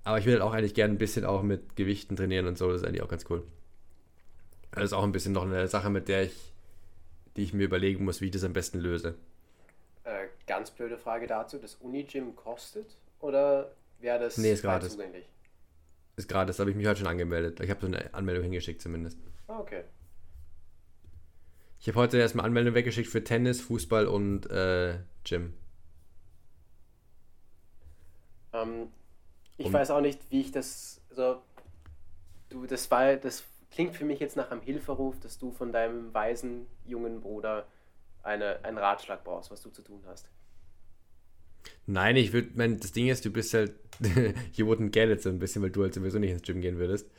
Aber ich will halt auch eigentlich gerne ein bisschen auch mit Gewichten trainieren und so, das ist eigentlich auch ganz cool. Das ist auch ein bisschen noch eine Sache, mit der ich, die ich mir überlegen muss, wie ich das am besten löse. Äh, ganz blöde Frage dazu. Das Unigym kostet oder wäre das Nee, ist gratis. zugänglich? Ist gerade, das habe ich mich heute schon angemeldet. Ich habe so eine Anmeldung hingeschickt zumindest. Ah, okay. Ich habe heute erstmal Anmeldung weggeschickt für Tennis, Fußball und äh, Gym. Ähm, ich Und- weiß auch nicht, wie ich das. Also, du, das war, das klingt für mich jetzt nach einem Hilferuf, dass du von deinem weisen jungen Bruder eine, einen Ratschlag brauchst, was du zu tun hast. Nein, ich würde, mein, das Ding ist, du bist halt, you wouldn't get it so ein bisschen, weil du halt sowieso nicht ins Gym gehen würdest.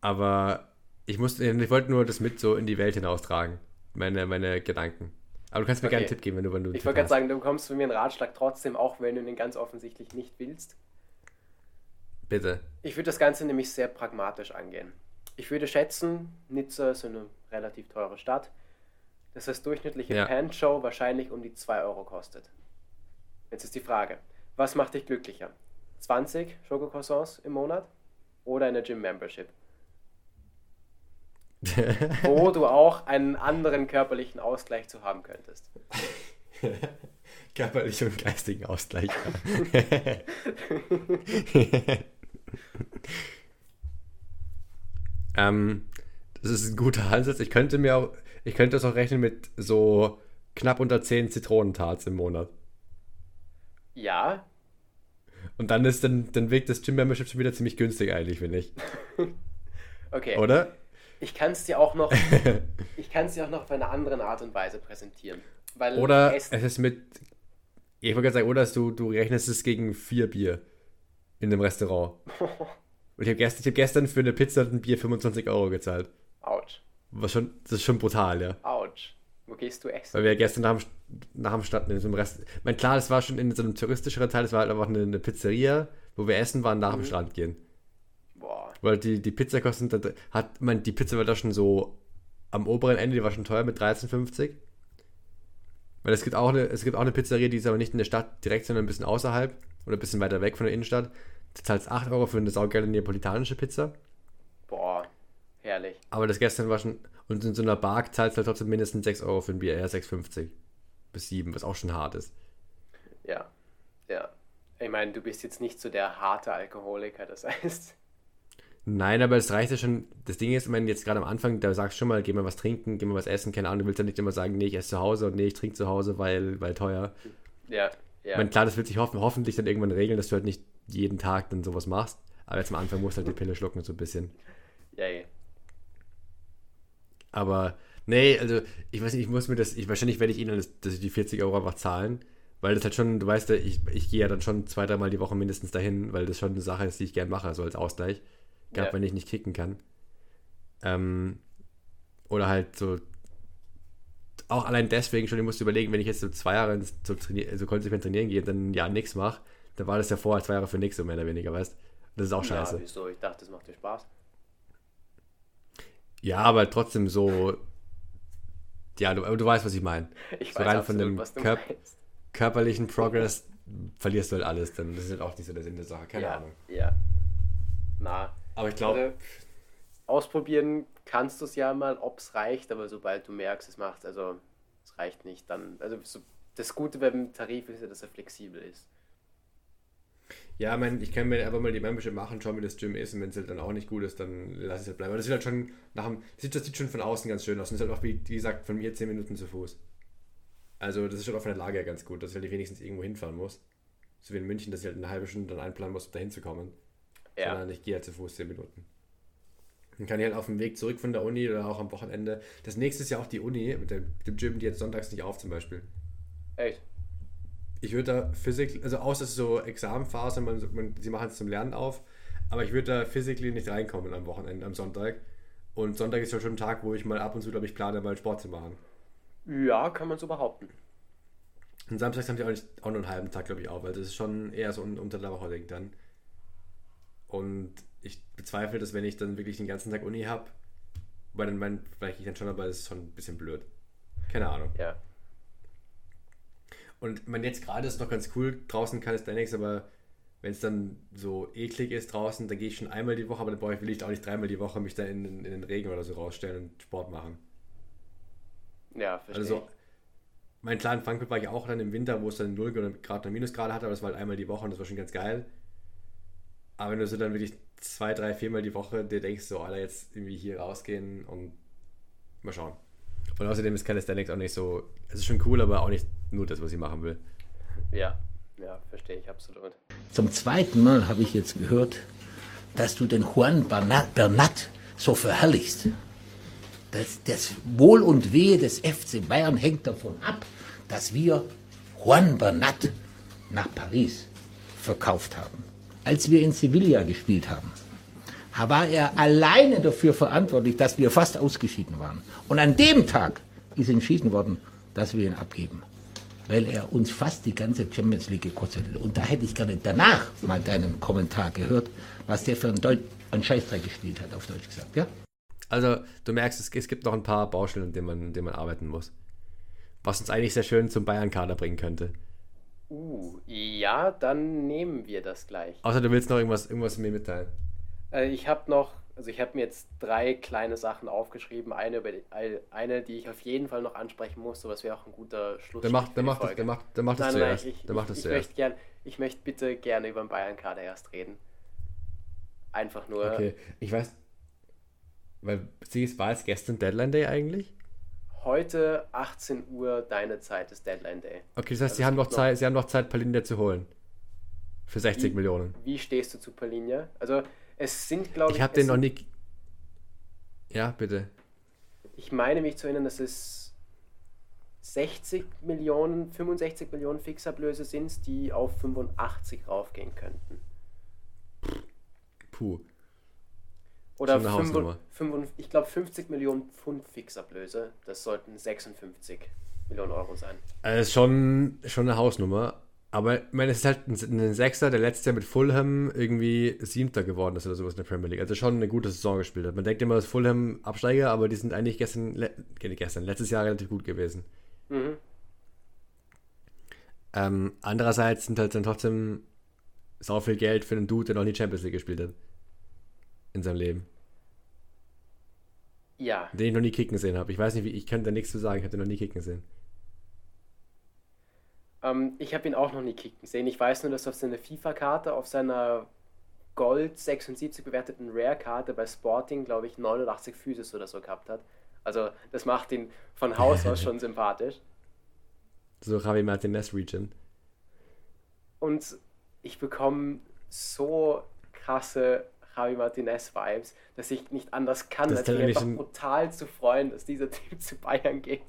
Aber ich musste, ich wollte nur das mit so in die Welt hinaustragen. Meine, meine Gedanken. Aber du kannst mir Okay. gerne einen Tipp geben, wenn du, wenn du Ich wollte gerade sagen, du bekommst von mir einen Ratschlag trotzdem, auch wenn du ihn ganz offensichtlich nicht willst. Bitte. Ich würde das Ganze nämlich sehr pragmatisch angehen. Ich würde schätzen, Nizza ist eine relativ teure Stadt, dass das durchschnittliche Ja. Pan-Show wahrscheinlich um die 2 Euro kostet. Jetzt ist die Frage, was macht dich glücklicher? 20 Schokocroissants im Monat oder eine Gym-Membership? [laughs] Wo du auch einen anderen körperlichen Ausgleich zu haben könntest. [laughs] Körperlichen und geistigen Ausgleich. [laughs] ähm, das ist ein guter Ansatz. Ich könnte mir auch, ich könnte das auch rechnen mit so knapp unter 10 Zitronentarts im Monat. Ja, Und dann ist dann, dann wirkt das Gym Membership schon wieder ziemlich günstig eigentlich, finde ich. [laughs] okay. Oder? Ich kann es dir auch noch, [laughs] ich kann es dir auch noch auf eine andere Art und Weise präsentieren. Weil Oder es ist mit. Ich wollte gerade sagen, oder du, du rechnest es gegen vier Bier in einem Restaurant. [laughs] Und ich habe gestern, ich hab gestern für eine Pizza und ein Bier 25 Euro gezahlt. Autsch, Was schon, das ist schon brutal, ja. Autsch. Wo gehst du essen? Weil wir gestern nach dem, nach dem Stadt in so einem Rest. Ich meine, klar, das war schon in so einem touristischeren Teil, das war halt einfach eine, eine Pizzeria, wo wir essen waren, nach dem Strand gehen. Boah. Weil die, die Pizza kostet, hat man, die Pizza war da schon so am oberen Ende, die war schon teuer mit 13,50. Weil es gibt auch eine, es gibt auch eine Pizzeria, die ist aber nicht in der Stadt direkt, sondern ein bisschen außerhalb oder ein bisschen weiter weg von der Innenstadt. Du zahlst 8 Euro für eine saugeile neapolitanische Pizza. Boah. Herrlich. Aber das gestern war schon, und in so einer Bar zahlst du halt trotzdem mindestens 6 Euro für ein Bier, eher 6,50 bis 7, was auch schon hart ist. Ja. Ja. Ich meine, du bist jetzt nicht so der harte Alkoholiker, das [laughs] heißt. Nein, aber es reicht ja schon. Das Ding ist, ich meine, jetzt gerade am Anfang, da sagst du schon mal, geh mal was trinken, geh mal was essen, keine Ahnung, du willst ja nicht immer sagen, nee, ich esse zu Hause und nee, ich trinke zu Hause, weil, weil teuer. Ja. Ich Ja. meine, klar, das wird sich hoffen, hoffentlich dann irgendwann regeln, dass du halt nicht jeden Tag dann sowas machst. Aber jetzt am Anfang musst du halt die Pille schlucken, so ein bisschen. Yay. Aber, nee, also, ich weiß nicht, ich muss mir das, ich, wahrscheinlich werde ich ihnen das, das die 40 Euro einfach zahlen. Weil das halt schon, du weißt ja, ich, ich gehe ja dann schon zwei, dreimal die Woche mindestens dahin, weil das schon eine Sache ist, die ich gern mache, so als Ausgleich. Gerade Ja. wenn ich nicht kicken kann. Ähm, oder halt so, auch allein deswegen schon, ich musste überlegen, wenn ich jetzt so zwei Jahre so, trainier, so konsequent trainieren gehe und dann ein Jahr nichts mache, dann war das ja vorher zwei Jahre für nichts, so mehr oder weniger, weißt Das ist auch scheiße. Ja, wieso? Ich dachte, das macht dir Spaß. Ja, aber trotzdem so. Ja, du, aber du weißt, was ich meine. Ich So weiß rein absolut, von dem was du Körp- meinst. Körperlichen [laughs] Progress verlierst du halt alles, dann das ist halt auch nicht so der Sinn der Sache, keine ja, Ahnung. Ja. Na, Aber ich glaube, also, ausprobieren kannst du es ja mal, ob es reicht, aber sobald du merkst, es macht, also es reicht nicht, dann, also so, das Gute beim Tarif ist ja, dass er flexibel ist. Ja, mein, ich kann mir einfach mal die Membership machen, schauen, wie das Gym ist und wenn es halt dann auch nicht gut ist, dann lass ich es halt bleiben. Aber das sieht halt schon nach dem, das sieht, das sieht schon von außen ganz schön aus und ist halt auch, wie, wie gesagt, von mir 10 Minuten zu Fuß. Also das ist schon auch von der Lage her ganz gut, dass ich halt wenigstens irgendwo hinfahren muss. So wie in München, dass ich halt eine halbe Stunde dann einplanen muss, um da hinzukommen. Ja, sondern ich gehe halt zu Fuß 10 Minuten. Dann kann ich halt auf dem Weg zurück von der Uni oder auch am Wochenende. Das nächste ist ja auch die Uni mit dem, dem Gym, die jetzt sonntags nicht auf zum Beispiel. echt. Ich würde da Physik, also außer so Examenphase, man, man, sie machen es zum Lernen auf, Aber ich würde da physically nicht reinkommen am Wochenende, am Sonntag. Und Sonntag ist ja schon ein Tag, wo ich mal ab und zu, glaube ich, plane, mal Sport zu machen. Ja, kann man so behaupten. Und samstags haben die auch, nicht, auch nur einen halben Tag, glaube ich, auf. Also das ist schon eher so un- unter der Woche Ding dann. Und ich bezweifle, dass wenn ich dann wirklich den ganzen Tag Uni habe, weil dann mein, vielleicht ich dann schon, aber das ist schon ein bisschen blöd. Keine Ahnung. Ja. Und man jetzt gerade ist noch ganz cool, draußen Calisthenics, aber wenn es dann so eklig ist draußen, dann gehe ich schon einmal die Woche, aber dann brauche ich, will ich auch nicht dreimal die Woche mich da in, in, in den Regen oder so rausstellen und Sport machen. Ja, verstehe. Also so, mein kleinen Frankfurt war ich auch dann im Winter, wo es dann 0 Grad oder Minusgrade hatte, aber das war halt einmal die Woche und das war schon ganz geil. Aber wenn du so dann wirklich zwei, drei, viermal die Woche dir denkst, so, Alter, jetzt irgendwie hier rausgehen und mal schauen. Und außerdem ist Calisthenics auch nicht so, es ist schon cool, aber auch nicht nur das, was ich machen will. Ja, ja, verstehe ich absolut. Zum zweiten Mal habe ich jetzt gehört, dass du den Juan Bernat, Bernat so verherrlichst. Das, das Wohl und Wehe des FC Bayern hängt davon ab, dass wir Juan Bernat nach Paris verkauft haben. Als wir in Sevilla gespielt haben, war er alleine dafür verantwortlich, dass wir fast ausgeschieden waren. Und an dem Tag ist entschieden worden, dass wir ihn abgeben. Weil er uns fast die ganze Champions League gekostet hat. Und da hätte ich gerne danach mal deinen Kommentar gehört, was der für einen, Deut einen Scheißdreck gespielt hat, auf Deutsch gesagt. Ja? Also, du merkst, es, es gibt noch ein paar Baustellen, an denen man, an denen man arbeiten muss. Was uns eigentlich sehr schön zum Bayern-Kader bringen könnte. Uh, ja, dann nehmen wir das gleich. Außer du willst noch irgendwas, irgendwas mir mitteilen. Äh, ich habe noch, also ich habe mir jetzt drei kleine Sachen aufgeschrieben. Eine, die, ein- eine, die ich auf jeden Fall noch ansprechen muss, so was wäre auch ein guter Schluss. Dann mach, dann mach das, dann mach, dann mach das Nein, nein, zuerst. ich, dann mach ich, das ich, zuerst. möchte gern, ich möchte bitte gerne über den Bayern-Kader erst reden. Einfach nur. Okay, ich weiß. Weil, sie war es gestern Deadline Day eigentlich? Heute 18 Uhr deine Zeit ist Deadline Day. Okay, das heißt, Also sie haben noch Zeit, sie haben noch Zeit, Palinja zu holen. Für 60 Wie- Millionen. Wie stehst du zu Palinja? Also es sind, glaube ich, Ich habe den noch nie. Ja, bitte. Ich meine mich zu erinnern, dass es 60 Millionen, 65 Millionen Fixablöse sind, die auf 85 raufgehen könnten. Puh. Oder Schon eine 5, Hausnummer. 5, ich glaube 50 Millionen Pfund Fixablöse. Das sollten 56 Millionen Euro sein. Also ist schon, schon eine Hausnummer. Aber ich meine, es ist halt ein, Sechser, der letztes Jahr mit Fulham irgendwie Siebter geworden ist oder sowas in der Premier League. Also schon eine gute Saison gespielt hat. Man denkt immer, dass Fulham Absteiger, aber die sind eigentlich gestern, le gestern, letztes Jahr relativ gut gewesen. Mhm. Ähm, andererseits sind halt dann trotzdem sau viel Geld für einen Dude, der noch nie Champions League gespielt hat. In seinem Leben. Ja, Den ich noch nie kicken sehen habe. Ich weiß nicht, wie, ich kann da nichts zu sagen, ich habe den noch nie kicken sehen. Ähm, ich habe ihn auch noch nie kicken sehen. Ich weiß nur, dass auf seiner FIFA-Karte, auf seiner Gold 76 bewerteten Rare-Karte bei Sporting, glaube ich, 89 Physis oder so gehabt hat. Also das macht ihn von Haus aus schon [laughs] sympathisch. So Javi Martinez Region. Und ich bekomme so krasse Javi Martinez-Vibes, dass ich nicht anders kann, Das als mich einfach ein- brutal zu freuen, dass dieser Typ zu Bayern geht.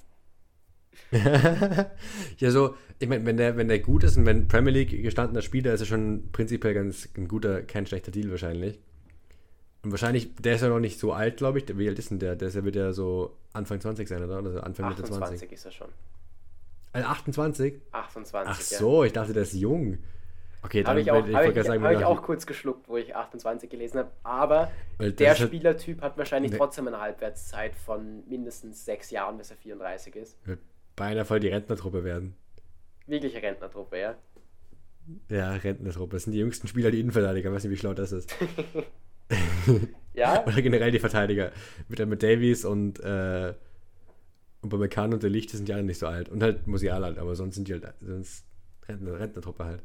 [laughs] ja, so, ich meine, wenn der, wenn der gut ist und wenn Premier League gestandener Spieler ist, ist er schon prinzipiell ganz ein guter, kein schlechter Deal wahrscheinlich. Und wahrscheinlich, der ist ja noch nicht so alt, glaube ich. Wie alt ist denn der? Der ist ja wieder so Anfang 20 sein, oder? Also Anfang Mitte 20. 28 ist er schon. Also 28? 28, Ach ja. so, ich dachte, der ist jung. Okay, dann Habe ich, auch, wollte- hab ich, gerade hab ich auch kurz geschluckt, wo ich 28 gelesen habe. Aber der Spielertyp hat wahrscheinlich Nee. trotzdem eine Halbwertszeit von mindestens sechs Jahren, bis er 34 ist. Beinahe voll die Rentnertruppe werden. Wirkliche Rentnertruppe, ja. Ja, Rentnertruppe. Das sind die jüngsten Spieler, die Innenverteidiger. Ich weiß nicht, wie schlau das ist. [laughs] Ja, Oder generell die Verteidiger. Mit, mit Davies und, äh, und bei McCann und der Licht sind die alle nicht so alt. Und halt Musiala halt, aber sonst sind die halt sonst Rentner, Rentnertruppe halt.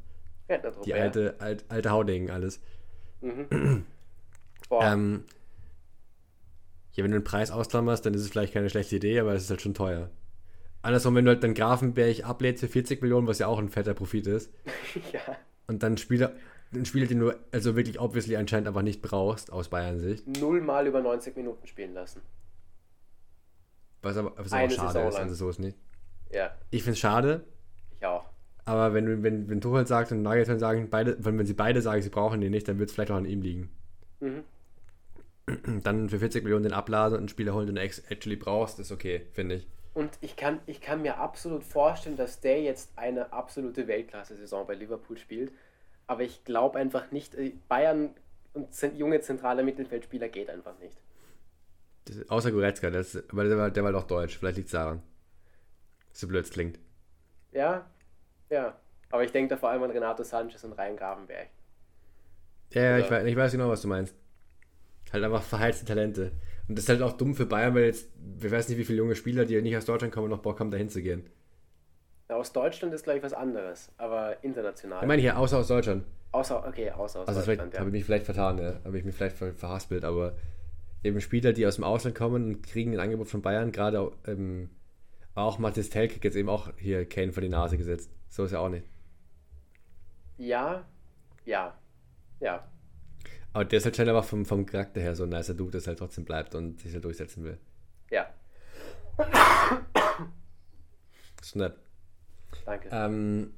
Rentnertruppe, Die ja. alte, alt, alte Haudegen alles. [clears throat] Boah, Ähm, ja, wenn du den Preis ausklammerst, dann ist es vielleicht keine schlechte Idee, aber es ist halt schon teuer. Andersrum, wenn du halt dann Grafenberg ablädst für 40 Millionen, was ja auch ein fetter Profit ist, [laughs] ja. und dann Spieler, einen Spieler, den du also wirklich obviously anscheinend einfach nicht brauchst, aus Bayern-Sicht, Null mal über 90 Minuten spielen lassen. was aber, was Eine aber schade Saison ist, lang. also so ist nicht. Ja, Ich finde es schade, ich auch. aber wenn, du- wenn, wenn Tuchel sagt und Nagelsmann sagen, beide, wenn, wenn sie beide sagen, sie brauchen den nicht, dann wird es vielleicht auch an ihm liegen. Mhm. [clears throat] Dann für 40 Millionen den abladen und einen Spieler holen, den du actually brauchst, ist okay, finde ich. Und ich kann, ich kann mir absolut vorstellen, dass der jetzt eine absolute Weltklasse-Saison bei Liverpool spielt. Aber ich glaube einfach nicht, äh, Bayern und junge zentrale Mittelfeldspieler geht einfach nicht. Das, außer Goretzka, das, aber der war, der war doch deutsch. Vielleicht liegt es daran. So blöd es klingt. Ja, ja. Aber ich denke da vor allem an Renato Sanchez und Ryan Gravenberg. Ja, ja ich, weiß, ich weiß genau, was du meinst. Halt einfach verheizte Talente. Und das ist halt auch dumm für Bayern, weil jetzt, wir wissen nicht, wie viele junge Spieler, die nicht aus Deutschland kommen, noch Bock haben, dahin zu gehen. Ja, aus Deutschland ist, glaube ich, was anderes, aber international. Ich meine hier, außer aus Deutschland. Außer, okay, außer aus also Deutschland. Ja. Habe ich mich vielleicht vertan, ja. Habe ich mich vielleicht ver verhaspelt, aber eben Spieler, die aus dem Ausland kommen und kriegen ein Angebot von Bayern, gerade ähm, auch Mathis Telk jetzt eben auch hier Kane vor die Nase gesetzt. So ist ja auch nicht. Ja, ja, ja. Aber der ist halt scheinbar vom, vom Charakter her so ein nicer Dude, das halt trotzdem bleibt und sich halt durchsetzen will. Ja. Nett. Danke. Ähm,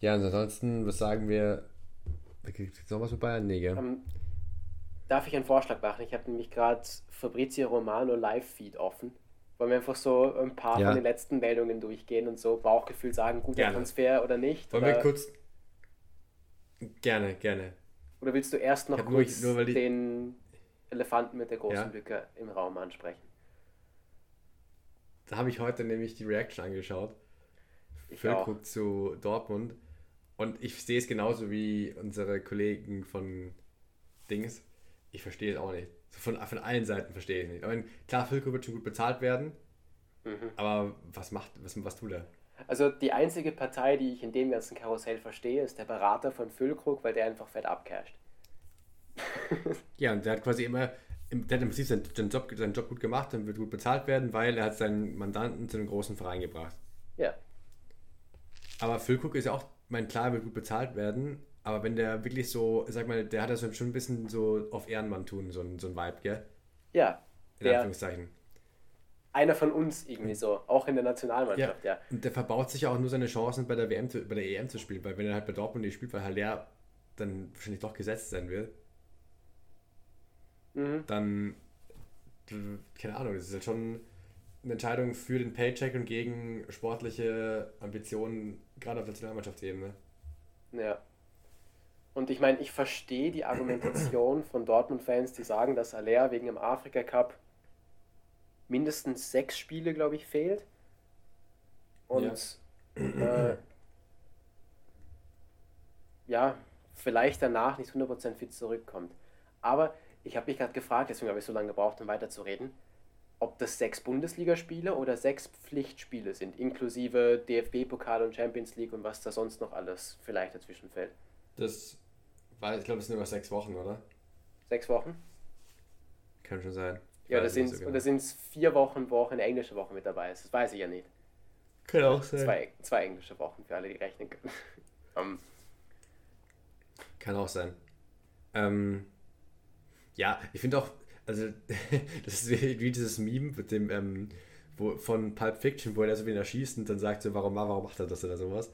ja, und ansonsten, was sagen wir? Gibt es noch was mit Bayern? Nee, gell? Ähm, darf ich einen Vorschlag machen? Ich habe nämlich gerade Fabrizio Romano Live-Feed offen. Wollen wir einfach so ein paar ja. von den letzten Meldungen durchgehen und so Bauchgefühl sagen, guter. Transfer oder nicht? Wollen oder? wir kurz. Gerne, gerne. Oder willst du erst noch kurz nur, nur, den Elefanten mit der großen ja. Lücke im Raum ansprechen? Da habe ich heute nämlich die Reaction angeschaut. Ich Füllkrug zu Dortmund. Und ich sehe es genauso wie unsere Kollegen von Dings. Ich verstehe es auch nicht. Von, von allen Seiten verstehe ich es nicht. Aber klar, Füllkrug wird schon gut bezahlt werden. Mhm. Aber was macht, was, was tut er? Also die einzige Partei, die ich in dem ganzen Karussell verstehe, ist der Berater von Füllkrug, weil der einfach fett abcasht. [laughs] ja, und der hat quasi immer, der hat im Prinzip seinen, Job, seinen Job gut gemacht und wird gut bezahlt werden, weil er hat seinen Mandanten zu einem großen Verein gebracht. Ja. Aber Füllkrug ist ja auch, mein klar, wird gut bezahlt werden, aber wenn der wirklich so, sag mal, der hat das schon ein bisschen so auf Ehrenmann tun, so ein, so ein Vibe, gell? Ja. In der, Anführungszeichen einer von uns irgendwie so, auch in der Nationalmannschaft, ja. ja. Und der verbaut sich ja auch nur seine Chancen bei der WM, zu, bei der EM zu spielen, weil wenn er halt bei Dortmund nicht spielt, weil Haller dann wahrscheinlich doch gesetzt sein will, mhm. dann, keine Ahnung, das ist halt schon eine Entscheidung für den Paycheck und gegen sportliche Ambitionen, gerade auf Nationalmannschaftsebene. Ja. Und ich meine, ich verstehe die Argumentation von Dortmund-Fans, die sagen, dass Haller wegen dem Afrika Cup mindestens sechs Spiele, glaube ich, fehlt. Und ja. Äh, ja, vielleicht danach nicht 100% fit zurückkommt. Aber ich habe mich gerade gefragt, deswegen habe ich so lange gebraucht, um weiterzureden, ob das sechs Bundesligaspiele oder sechs Pflichtspiele sind, inklusive DFB-Pokal und Champions League und was da sonst noch alles vielleicht dazwischen fällt. Das war, ich glaube, es sind immer sechs Wochen, oder? Sechs Wochen? Kann schon sein. Ja, da sind so genau. vier Wochen, wo auch eine englische Woche mit dabei ist. Das weiß ich ja nicht. Kann auch sein. Zwei, zwei englische Wochen für alle, die rechnen können. um. [laughs] Ähm. Kann auch sein. Ähm, ja, ich finde auch, also [laughs] das ist wie, wie, dieses Meme mit dem, ähm, wo, von Pulp Fiction, wo er so wen erschießt und dann sagt so, warum, warum macht er das oder sowas.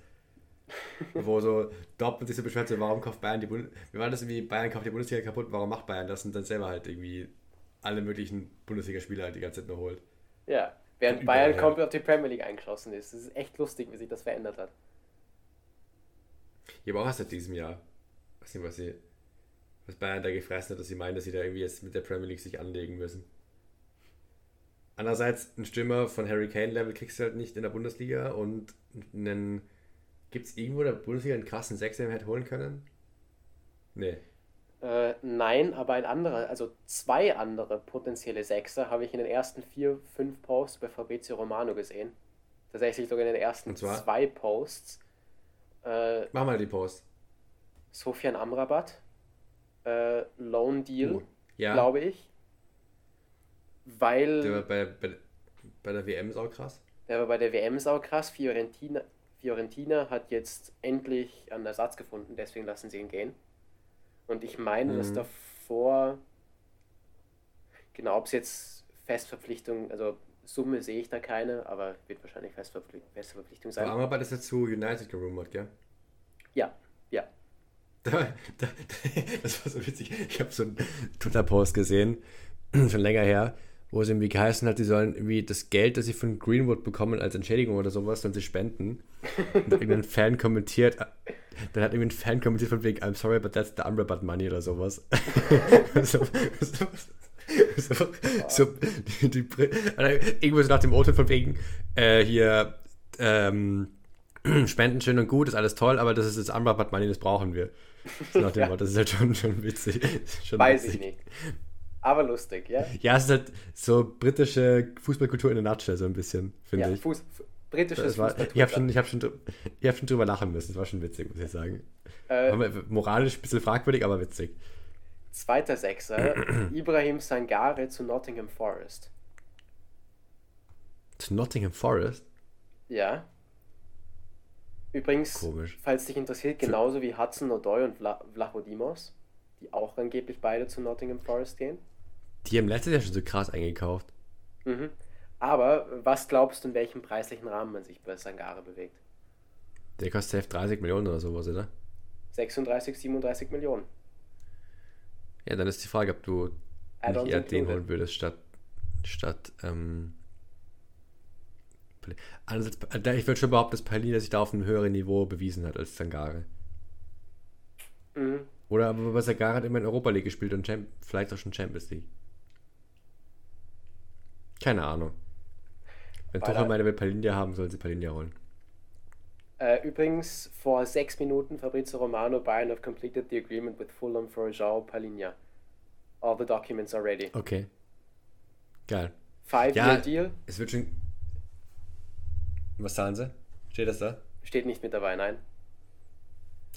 [laughs] wo so Dortmund sich so beschwert, so, warum kauft Bayern die Bundesliga, wie war das irgendwie, Bayern kauft die Bundesliga kaputt, warum macht Bayern das und dann selber halt irgendwie alle möglichen Bundesligaspieler halt die ganze Zeit nur holt. Ja, während Bayern komplett auf die Premier League eingeschossen ist. Es ist echt lustig, wie sich das verändert hat. Ich habe auch erst seit diesem Jahr, weiß nicht, was sie, was Bayern da gefressen hat, dass sie meinen, dass sie da irgendwie jetzt mit der Premier League sich anlegen müssen. Andererseits, ein Stürmer von Harry Kane Level kriegst du halt nicht in der Bundesliga und einen, gibt es irgendwo in der Bundesliga einen krassen Sechser, den wir hätte holen können? Nee. Äh, nein, aber ein anderer, also zwei andere potenzielle Sechser habe ich in den ersten vier, fünf Posts bei Fabrizio Romano gesehen. Tatsächlich sogar in den ersten zwei Posts. Äh, Mach mal die Post. Sofian Amrabat, äh, Loan Deal, uh, ja. glaube ich. Weil. Der war bei, bei, bei der WM sau krass. Der war bei der WM sau krass. Fiorentina, Fiorentina hat jetzt endlich einen Ersatz gefunden, deswegen lassen sie ihn gehen. Und ich meine, mhm. dass davor, genau, ob es jetzt Festverpflichtung, also Summe sehe ich da keine, aber wird wahrscheinlich Festverpflichtung, Festverpflichtung sein. Aber Amrabat ist zu United gerumort, gell? Ja, ja. [laughs] [laughs] das war so witzig. Ich habe so einen Twitter-Post gesehen, [clears throat] schon länger her, wo es irgendwie geheißen hat, sie sollen irgendwie das Geld, das sie von Greenwood bekommen als Entschädigung oder sowas, sollen sie spenden. Und irgendein [laughs] Fan kommentiert, dann hat irgendwie ein Fan kommentiert von wegen, I'm sorry, but that's the Umbrella money oder sowas. [laughs] so, so, so, so die, so nach dem Urteil von wegen, äh, hier, ähm, [clears throat] Spenden schön und gut, ist alles toll, aber das ist das Umbrella money, das brauchen wir. So nach dem [laughs] ja. Wort, das ist halt schon, schon witzig. Schon Weiß witzig. ich nicht. Aber lustig, ja? Ja, es ist halt so britische Fußballkultur in der Nutshell, so ein bisschen, finde ja, ich. Fuß, britisches war, Ich habe schon, hab schon, hab schon drüber lachen müssen, das war schon witzig, muss ich sagen. Äh, moralisch ein bisschen fragwürdig, aber witzig. Zweiter Sechser, [clears throat] Ibrahim Sangare zu Nottingham Forest. Zu Nottingham Forest? Ja. Übrigens, Komisch. falls dich interessiert, genauso wie Hudson O'Doy und Vla Vlachodimos, die auch angeblich beide zu Nottingham Forest gehen. Die haben letztes Jahr schon so krass eingekauft. Mhm. Aber was glaubst du, in welchem preislichen Rahmen man sich bei Sangare bewegt? Der kostet safe 30 Millionen oder sowas, oder? 36, 37 Millionen. Ja, dann ist die Frage, ob du nicht eher den holen würdest, statt, statt ähm, ich würde schon behaupten, dass Palina sich da auf einem höheren Niveau bewiesen hat als Sangare. Mhm. Oder aber Sangare hat immer in Europa League gespielt und Champ vielleicht auch schon Champions League. Keine Ahnung. Wenn Tuchel meine will Palinja haben, sollen sie Palinja holen. Äh, übrigens, vor sechs Minuten Fabrizio Romano, Bayern have completed the agreement with Fulham for João Palinha. All the documents are ready. Okay. Geil. Five-year ja, Deal. Es wird schon was zahlen sie? Steht das da? Steht nicht mit dabei, nein.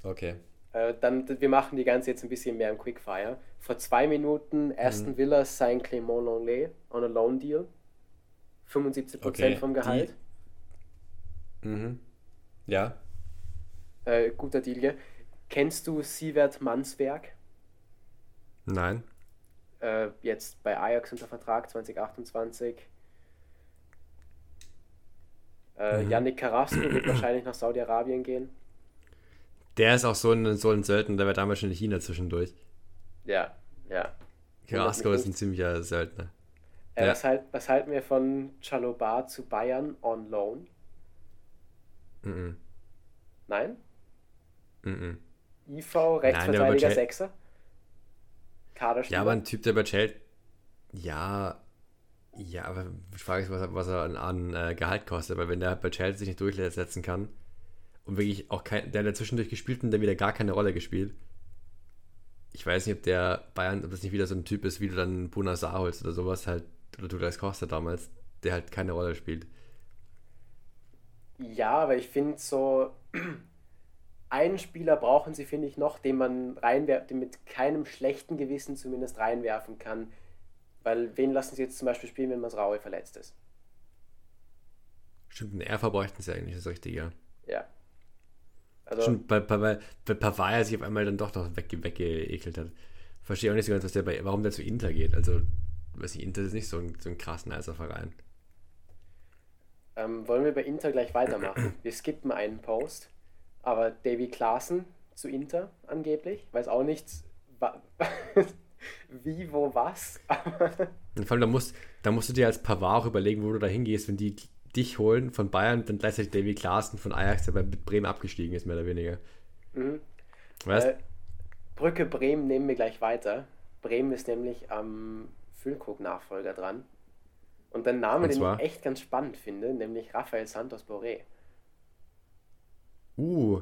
Okay. Äh, dann, wir machen die ganze jetzt ein bisschen mehr im Quickfire. Vor zwei Minuten Aston mhm. Villa sein Clément Longley on a Loan Deal. 75% okay. vom Gehalt. Die... Mhm. Ja. Äh, guter Deal, gell? Kennst du Sievert Mansberg? Nein. Äh, jetzt bei Ajax unter Vertrag 2028. Äh, mhm. Yannick Carrasco wird [clears throat] wahrscheinlich nach Saudi-Arabien gehen. Der ist auch so ein, so ein Söldner, der war damals schon in China zwischendurch. Ja, ja. Carrasco ist ein ziemlicher Söldner. Äh, ja. was, halt, was halten wir von Chalobar zu Bayern on loan? Mhm. Nein? Mhm. IV, Rechtsverteidiger, Nein, Sechser? Kaderspieler? Ja, aber ein Typ, der bei Chelsea... Ja, ja, aber ich frage mich, was, was er an, an äh, Gehalt kostet, weil wenn der bei Chelsea sich nicht durchsetzen kann und wirklich auch kein, der hat zwischendurch gespielt und dann wieder gar keine Rolle gespielt. Ich weiß nicht, ob der Bayern, ob das nicht wieder so ein Typ ist, wie du dann Buna Saar holst oder sowas halt, oder du das Costa damals, der halt keine Rolle spielt. Ja, aber ich finde so, [clears throat] einen Spieler brauchen sie, finde ich, noch, den man reinwerfen, den mit keinem schlechten Gewissen zumindest reinwerfen kann, weil wen lassen sie jetzt zum Beispiel spielen, wenn Masraui verletzt ist? Stimmt, einen Erfer bräuchten sie eigentlich, das Richtige. Ja. Also, Stimmt, bei, bei, bei, Pavaya sich auf einmal dann doch noch weg, weggeekelt hat. Verstehe auch nicht so ganz, was der bei, warum der zu Inter geht. Also, weiß ich, Inter ist nicht so ein, so ein krass nicer Verein. Ähm, wollen wir bei Inter gleich weitermachen? [clears throat] wir skippen einen Post, aber Davy Klaassen zu Inter angeblich, weiß auch nichts, [laughs] wie, wo, was. Vor allem, da musst, da musst du dir als Pavard auch überlegen, wo du da hingehst, wenn die dich holen von Bayern, dann gleichzeitig David Klaassen von Ajax, der bei Bremen abgestiegen ist, mehr oder weniger. Mhm. Weißt? Äh, Brücke Bremen nehmen wir gleich weiter. Bremen ist nämlich am Füllkrug-Nachfolger dran. Und der Name, den ich echt ganz spannend finde, nämlich Rafael Santos Boré. Uh,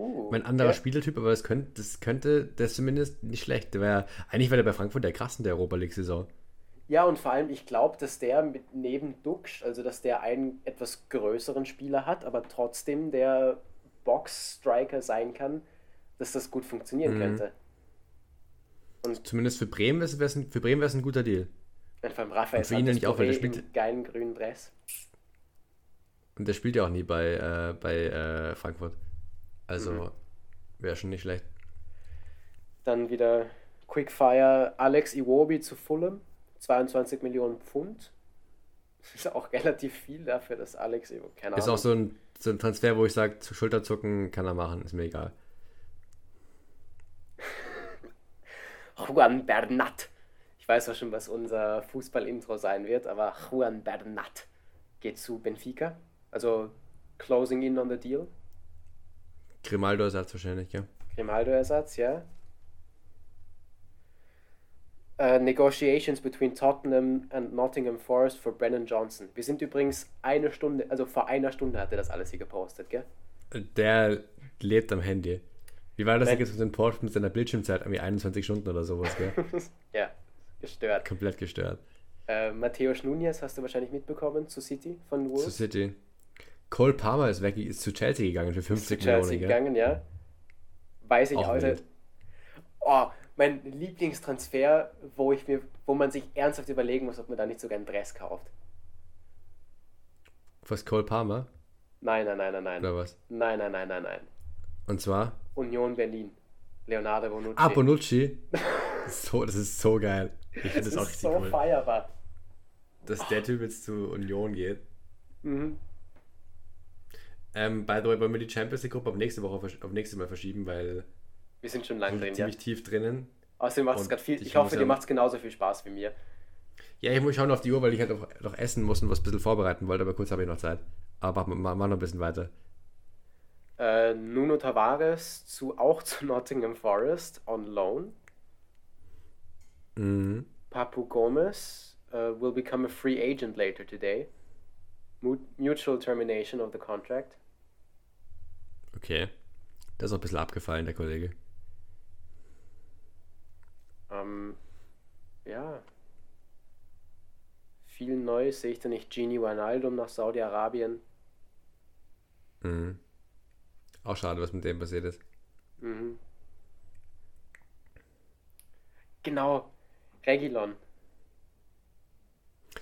Uh, mein anderer okay. Spielertyp, aber das könnte, das könnte, das zumindest nicht schlecht. Der wär, eigentlich war der bei Frankfurt der krassen der Europa League-Saison. Ja, und vor allem, ich glaube, dass der mit neben Duxch, also dass der einen etwas größeren Spieler hat, aber trotzdem der Box-Striker sein kann, dass das gut funktionieren mhm. könnte. Und Zumindest für Bremen wäre es ein, ein guter Deal. Und vor allem Raphael und für ihn nicht auch, weil der spielt. geilen grünen Dress. Und der spielt ja auch nie bei, äh, bei äh, Frankfurt. Also mhm. wäre schon nicht schlecht. Dann wieder Quickfire Alex Iwobi zu Fulham. 22 Millionen Pfund. Das ist auch [laughs] relativ viel dafür, dass Alex, keine Ist Ahnung. auch so ein, so ein Transfer, wo ich sage, zu Schulterzucken kann er machen, ist mir egal. [laughs] Juan Bernat. Ich weiß auch schon, was unser Fußball-Intro sein wird, aber Juan Bernat geht zu Benfica. Also closing in on the deal. Grimaldo-Ersatz wahrscheinlich, ja. Grimaldo-Ersatz, ja. Uh, negotiations between Tottenham and Nottingham Forest for Brennan Johnson. Wir sind übrigens eine Stunde, also vor einer Stunde hat er das alles hier gepostet, gell? Der lebt am Handy. Wie war das jetzt mit dem Post mit seiner Bildschirmzeit? Irgendwie 21 Stunden oder sowas, gell? [laughs] ja, gestört. Komplett gestört. Äh, Matthäus Nunez hast du wahrscheinlich mitbekommen zu City von Zu Wolves. City. Cole Palmer ist weg, ist zu Chelsea gegangen für 50 zu Chelsea Millionen, gegangen, ja. Weiß ich Auch auch. Oh, mein Lieblingstransfer, wo ich mir, wo man sich ernsthaft überlegen muss, ob man da nicht sogar einen Dress kauft. Was Cole Palmer? Nein, nein, nein, nein, nein. Oder was? Nein, nein, nein, nein, nein. Und zwar Union Berlin. Leonardo Bonucci. Ah, Bonucci. [laughs] so, das ist so geil. Ich finde das das, auch ist richtig so cool. feierbar. Dass der Typ jetzt zu Union geht. Mhm. Ähm, by the way, wollen wir die Champions League Gruppe auf nächste Woche auf nächstes Mal verschieben, weil Wir sind schon wir lang sind drin, ja. ziemlich tief drinnen. Außerdem macht es gerade viel. ich Ich hoffe, dir ja- macht es genauso viel Spaß wie mir. Ja, ich muss schauen auf die Uhr, weil ich halt auch noch essen muss und was ein bisschen vorbereiten wollte, aber kurz habe ich noch Zeit. Aber mach, mach, noch ein bisschen weiter. Äh, Nuno Tavares zu, auch zu Nottingham Forest on loan. Mhm. Papu Gomez uh, will become a free agent later today. Mu mutual termination of the contract. Okay. Der ist auch ein bisschen abgefallen, der Kollege. Ähm, ja. Viel Neues sehe ich da nicht. Genie Wijnaldum nach Saudi-Arabien. Mhm. Auch schade, was mit dem passiert ist. Mhm. Genau. Regilon.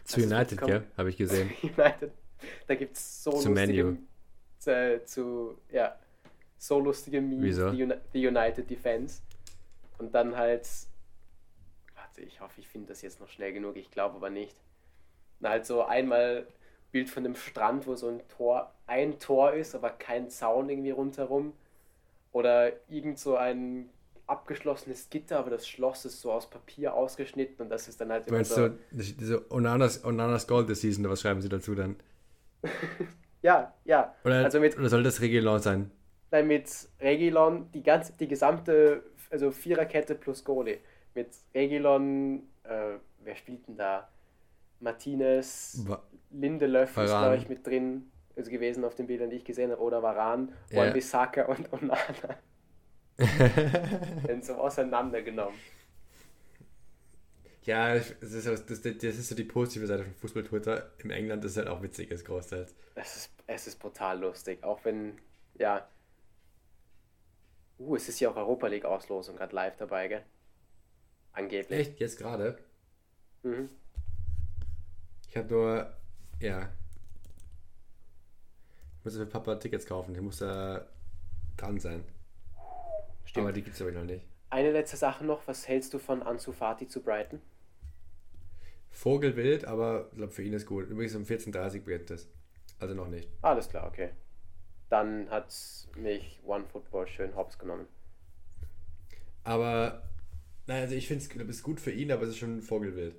Zu du's United, gell? Habe ich gesehen. [laughs] United. Da gibt es so Zu lustige. Äh, zu, ja, so lustige Memes, Wieso? die, Uni die United Defense. Und dann halt, ich hoffe, ich finde das jetzt noch schnell genug, ich glaube aber nicht. Na, halt so einmal Bild von dem Strand, wo so ein Tor, ein Tor ist, aber kein Zaun irgendwie rundherum. Oder irgend so ein abgeschlossenes Gitter, aber das Schloss ist so aus Papier ausgeschnitten und das ist dann halt Du meinst so, diese Onanas, Onanas Gold Season, oder was schreiben sie dazu dann? [laughs] Ja, ja. Oder, also mit, oder soll das Regulon sein? Nein, mit Regilon, die ganze, die gesamte, also Viererkette plus Goalie. Mit Regilon, äh, wer spielt denn da? Martinez, Wa- Lindelöf ist, Varane. glaube ich, mit drin, also gewesen auf den Bildern, die ich gesehen habe, oder Varan, Ja. Wan-Bissaka und Onana. [laughs] Werden so auseinandergenommen. Ja, das ist, das, das ist so die positive Seite von Fußball-Twitter. Im England ist es halt auch witzig, ist großteils. Es ist, es ist brutal lustig, auch wenn, ja. Uh, es ist ja auch Europa League-Auslosung gerade live dabei, gell? Angeblich. Echt? Jetzt gerade? Mhm. Ich habe nur, ja. Ich muss für Papa Tickets kaufen. Ich muss da dran sein. Stimmt. Aber die gibt es aber noch nicht. Eine letzte Sache noch, was hältst du von Ansu Fati zu Brighton? Vogelwild, aber ich glaube für ihn ist gut. Übrigens um 14.30 Uhr beginnt das. Also noch nicht. Alles klar, okay. Dann hat mich One Football schön hops genommen. Aber, nein, also ich finde es ist gut für ihn, aber es ist schon Vogelwild.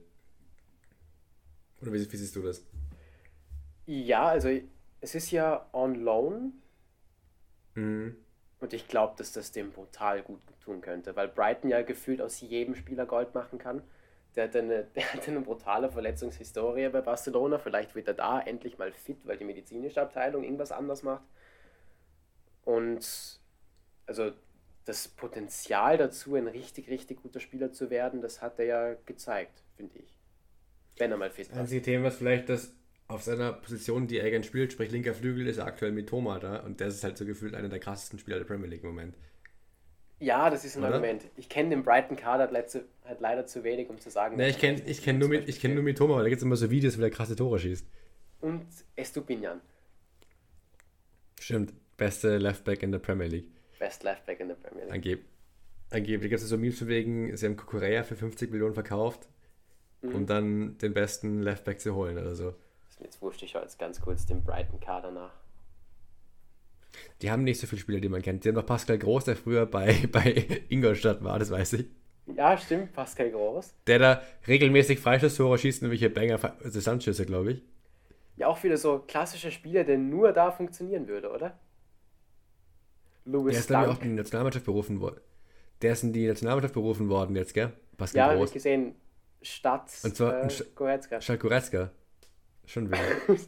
Oder wie, wie siehst du das? Ja, also es ist ja on loan Mhm. und ich glaube, dass das dem brutal gut tun könnte, weil Brighton ja gefühlt aus jedem Spieler Gold machen kann. Der hat eine, [laughs] der hat eine brutale Verletzungshistorie bei Barcelona. Vielleicht wird er da endlich mal fit, weil die medizinische Abteilung irgendwas anders macht. Und also das Potenzial dazu, ein richtig, richtig guter Spieler zu werden, das hat er ja gezeigt, finde ich. Wenn er mal fit Das war. einzige Thema ist vielleicht, dass auf seiner Position, die er gerne spielt, sprich linker Flügel, ist er aktuell mit Thomas da und der ist halt so gefühlt einer der krassesten Spieler der Premier League im Moment. Ja, das ist ein Oder? Argument. Ich kenne den Brighton Kader halt, letzte, halt leider zu wenig, um zu sagen. Ne, dass ich er kenne ich kenn nur, mit- ich kenn nur mit Thomas, weil da gibt es immer so Videos, wie der krasse Tore schießt. Und Estupinian, Stimmt. Beste Leftback in der Premier League. Best Left Back in der Premier League. Angeb angeblich gibt es so Memes von wegen, sie haben Kukurea für 50 Millionen verkauft, Mhm. um dann den besten Leftback zu holen oder so. Ist mir jetzt wurscht, ich schaue jetzt ganz kurz den Brighton Kader nach. Die haben nicht so viele Spieler, die man kennt. Die haben noch Pascal Groß, der früher bei, [laughs] bei Ingolstadt war, das weiß ich. Ja, stimmt, Pascal Groß. Der da regelmäßig Freistoßtore schießt, nämlich Banger Distanzschüsse, glaube ich. Ja, auch wieder so klassischer Spieler, der nur da funktionieren würde, oder? Louis Der ist, ich, auch in die Nationalmannschaft berufen worden. Der ist in die Nationalmannschaft berufen worden jetzt, gell? Pascal ja, habe ich gesehen. Statt Und zwar äh, Goretzka. Statt Goretzka. Schon wieder. [laughs]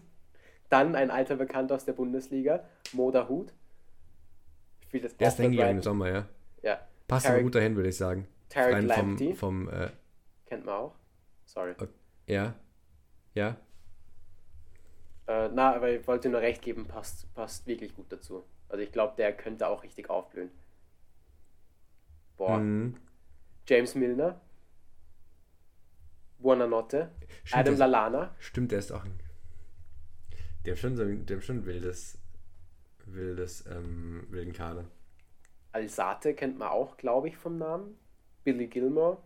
Dann ein alter Bekannter aus der Bundesliga, Moda Hut. Der ist hingegangen im Sommer, ja. Ja. Passt Tarek, gut dahin, würde ich sagen. Tarek Lamptey. Vom, vom, äh, Kennt man auch. Sorry. Okay. Ja. Ja. Äh, na, aber ich wollte nur recht geben, passt, passt wirklich gut dazu. Also ich glaube, der könnte auch richtig aufblühen. Boah. Mhm. James Milner. Buonanotte. Stimmt, Adam Lalana. Stimmt, der ist auch ein. Der hat schon, so, der hat schon wildes, wildes, ähm, wilden Kader. Alsate kennt man auch, glaube ich, vom Namen. Billy Gilmore.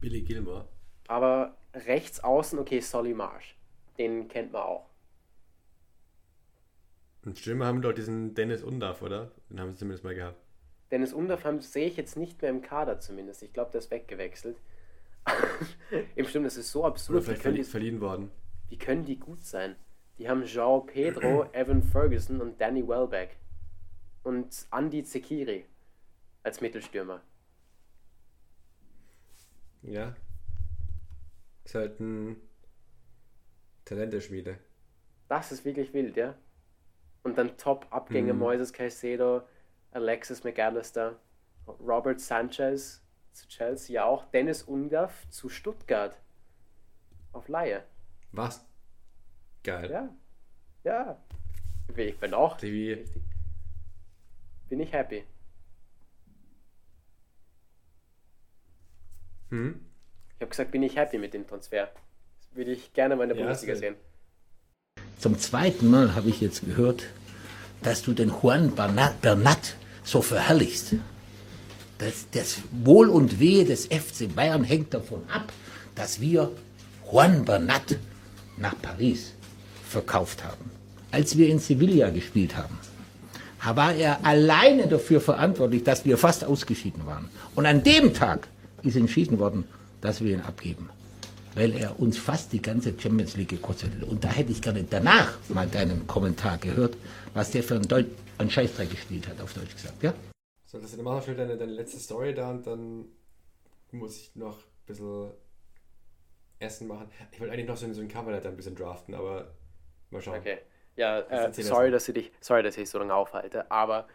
Billy Gilmore. Aber rechts außen, okay, Solly Marsh. Den kennt man auch. Und Stürmer haben doch diesen Dennis Undaff, oder? Den haben sie zumindest mal gehabt. Dennis Undaff sehe ich jetzt nicht mehr im Kader zumindest. Ich glaube, der ist weggewechselt. [laughs] Im Stimmt, das ist so absurd. Oder vielleicht verlie die, verliehen worden. Wie können die gut sein? Die haben João Pedro, [clears throat] Evan Ferguson und Danny Welbeck. Und Andy Zekiri als Mittelstürmer. Ja. Ist halt ein Talenteschmiede. Das ist wirklich wild, ja. Und dann Top-Abgänge: mhm. Moises Caicedo, Alexis McAllister, Robert Sanchez zu Chelsea auch, Dennis Ungaff zu Stuttgart auf Laie. Was? Geil. Ja. Ja. Ich bin auch. TV. Bin ich happy. Hm? Ich habe gesagt, bin ich happy mit dem Transfer. Das würde ich gerne mal in der ja, Bundesliga sehen. Zum zweiten Mal habe ich jetzt gehört, dass du den Juan Bernat so verherrlichst. Das, das Wohl und Wehe des FC Bayern hängt davon ab, dass wir Juan Bernat nach Paris verkauft haben. Als wir in Sevilla gespielt haben, war er alleine dafür verantwortlich, dass wir fast ausgeschieden waren. Und an dem Tag ist entschieden worden, dass wir ihn abgeben weil er uns fast die ganze Champions League gekostet hat. Und da hätte ich gerne danach mal deinen Kommentar gehört, was der für einen, Deut einen Scheißdreck gespielt hat, auf Deutsch gesagt, ja? So, das ist immer schon deine, deine letzte Story da und dann muss ich noch ein bisschen Essen machen. Ich wollte eigentlich noch so, so ein Coverletter ein bisschen draften, aber mal schauen. Okay. Ja, äh, sorry, dass ich dich, sorry, dass ich so lange aufhalte, aber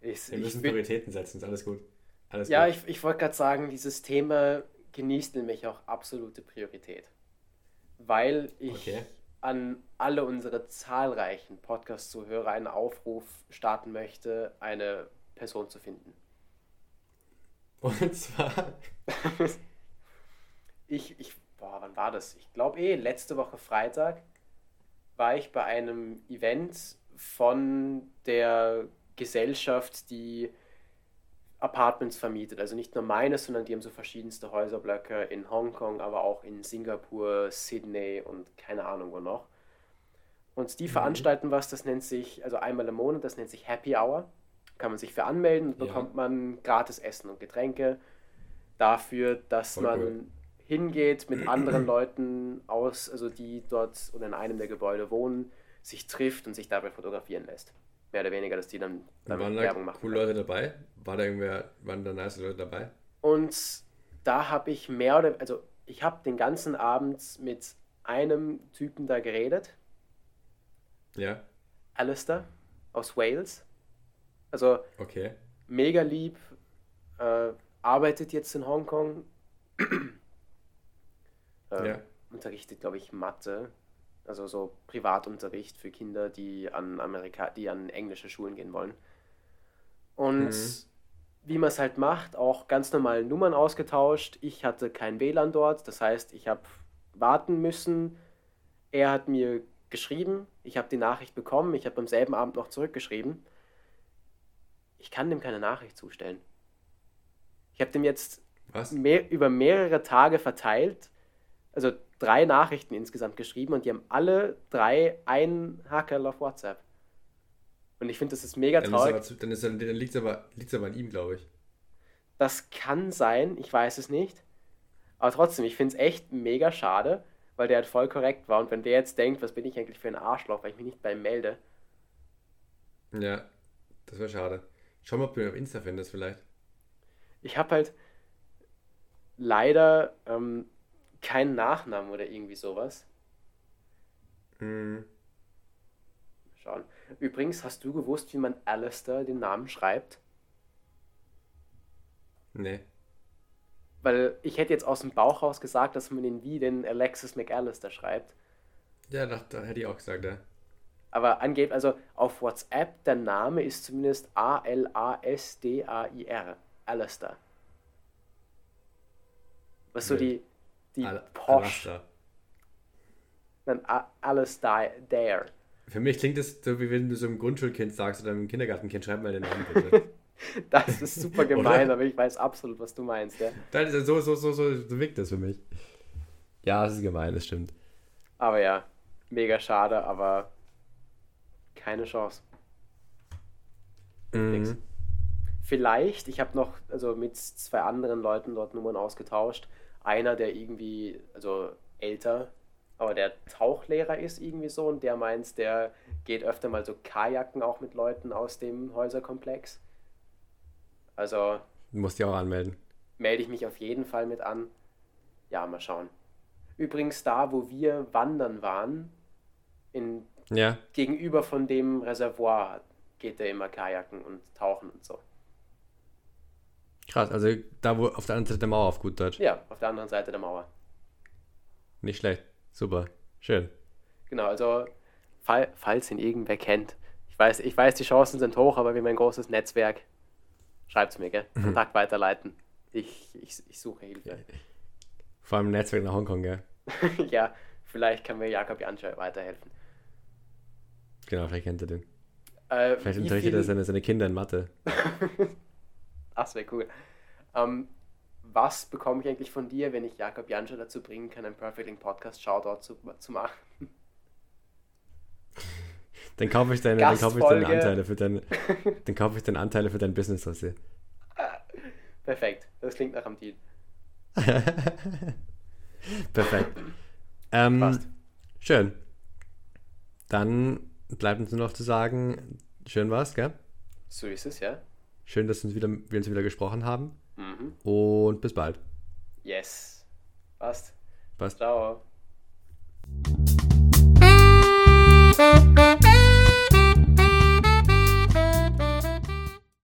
ich, wir müssen Prioritäten setzen, ist alles gut. Alles ja, gut. ich, ich wollte gerade sagen, dieses Thema genießt nämlich auch absolute Priorität. Weil ich okay. an alle unsere zahlreichen Podcast-Zuhörer einen Aufruf starten möchte, eine Person zu finden. Und zwar. [laughs] ich, ich, boah, wann war das? Ich glaube eh, letzte Woche Freitag war ich bei einem Event von der Gesellschaft, die Apartments vermietet. Also nicht nur meine, sondern die haben so verschiedenste Häuserblöcke in Hongkong, aber auch in Singapur, Sydney und keine Ahnung wo noch. Und die mhm. veranstalten was, das nennt sich, also einmal im Monat, das nennt sich Happy Hour. Kann man sich für anmelden und bekommt ja. man gratis Essen und Getränke dafür, dass Voll man cool. hingeht mit anderen [clears throat] Leuten aus, also die dort oder in einem der Gebäude wohnen, sich trifft und sich dabei fotografieren lässt mehr oder weniger, dass die dann damit waren Werbung machen. Coole Leute dabei? War da irgendwer, waren da nice Leute dabei? Und da habe ich mehr oder also ich habe den ganzen Abend mit einem Typen da geredet. Ja. Alistair aus Wales. Also okay. mega lieb, äh, arbeitet jetzt in Hongkong. äh, ja. Unterrichtet, glaube ich, Mathe also so Privatunterricht für Kinder, die an Amerika, die an englische Schulen gehen wollen. Und mhm. wie man es halt macht, auch ganz normal Nummern ausgetauscht. Ich hatte kein WLAN dort, das heißt, ich habe warten müssen. Er hat mir geschrieben, ich habe die Nachricht bekommen, ich habe am selben Abend noch zurückgeschrieben. Ich kann dem keine Nachricht zustellen. Ich habe dem jetzt mehr, über mehrere Tage verteilt, also drei Nachrichten insgesamt geschrieben und die haben alle drei einen Hakel auf WhatsApp. Und ich finde, das ist mega traurig. Dann, dann, dann liegt es aber, liegt's aber an ihm, glaube ich. Das kann sein, ich weiß es nicht. Aber trotzdem, ich finde es echt mega schade, weil der halt voll korrekt war. Und wenn der jetzt denkt, was bin ich eigentlich für ein Arschloch, weil ich mich nicht bei ihm melde. Ja, das wäre schade. Schau mal, ob du ihn auf Insta findest vielleicht. Ich habe halt leider ähm, keinen Nachnamen oder irgendwie sowas. Hm. Schauen. Übrigens, hast du gewusst, wie man Alistair den Namen schreibt? Nee. Weil ich hätte jetzt aus dem Bauch raus gesagt, dass man ihn wie den Alexis McAllister schreibt. Ja, das, das hätte ich auch gesagt, ja. Aber angeblich, also auf WhatsApp, der Name ist zumindest A-L-A-S-D-A-I-R. Alistair. Was so die, die Al Posh. Alastair. Nein, A- Alistair. Dare. Für mich klingt das so, wie wenn du so einem Grundschulkind sagst oder einem Kindergartenkind, schreib mal den Namen bitte. [laughs] Das ist super gemein, aber ich weiß absolut, was du meinst. Ja. das ist so, so, so, so, so wirkt das für mich. Ja, das ist gemein, das stimmt. Aber ja, mega schade, aber keine Chance. Nix. Mhm. Vielleicht, ich habe noch also mit zwei anderen Leuten dort Nummern ausgetauscht. Einer, der irgendwie, also älter, aber der Tauchlehrer ist irgendwie so und der meint, der geht öfter mal so Kajaken auch mit Leuten aus dem Häuserkomplex. Also Du musst dich auch anmelden. melde ich mich auf jeden Fall mit an. Ja, mal schauen. Übrigens da, wo wir wandern waren, in, Ja, gegenüber von dem Reservoir geht er immer Kajaken und tauchen und so. Krass. Also da, wo auf der anderen Seite der Mauer auf gut Deutsch. Ja, auf der anderen Seite der Mauer. Nicht schlecht. Super. Schön. Genau, also fall, falls ihn irgendwer kennt. Ich weiß, ich weiß, die Chancen sind hoch, aber wir haben ein großes Netzwerk. Schreibt's mir, gell? Kontakt weiterleiten. Ich, ich, ich suche Hilfe. [laughs] Vor allem Netzwerk nach Hongkong, gell? [laughs] ja, vielleicht kann mir Jakob Janscher weiterhelfen. Genau, vielleicht kennt er den. Äh, Vielleicht unterrichtet er seine, seine Kinder in Mathe. [laughs] Das wäre cool. Ähm, was bekomme ich eigentlich von dir, wenn ich Jakob Janscher dazu bringen kann, einen Perfect Link Podcast Shoutout zu, zu machen? Dann kaufe ich deine, dann kaufe ich deine. Anteile für dein, [laughs] dann kaufe ich deine Anteile für dein Business, du. Perfekt, das klingt nach einem Deal. [laughs] Perfekt. Ähm, Passt. schön. Dann bleibt uns nur noch zu sagen, schön war's, gell? So ist es, ja? Schön, dass uns wieder, wir uns wieder gesprochen haben. Mhm. Und bis bald. Yes. Passt. Passt. Ciao.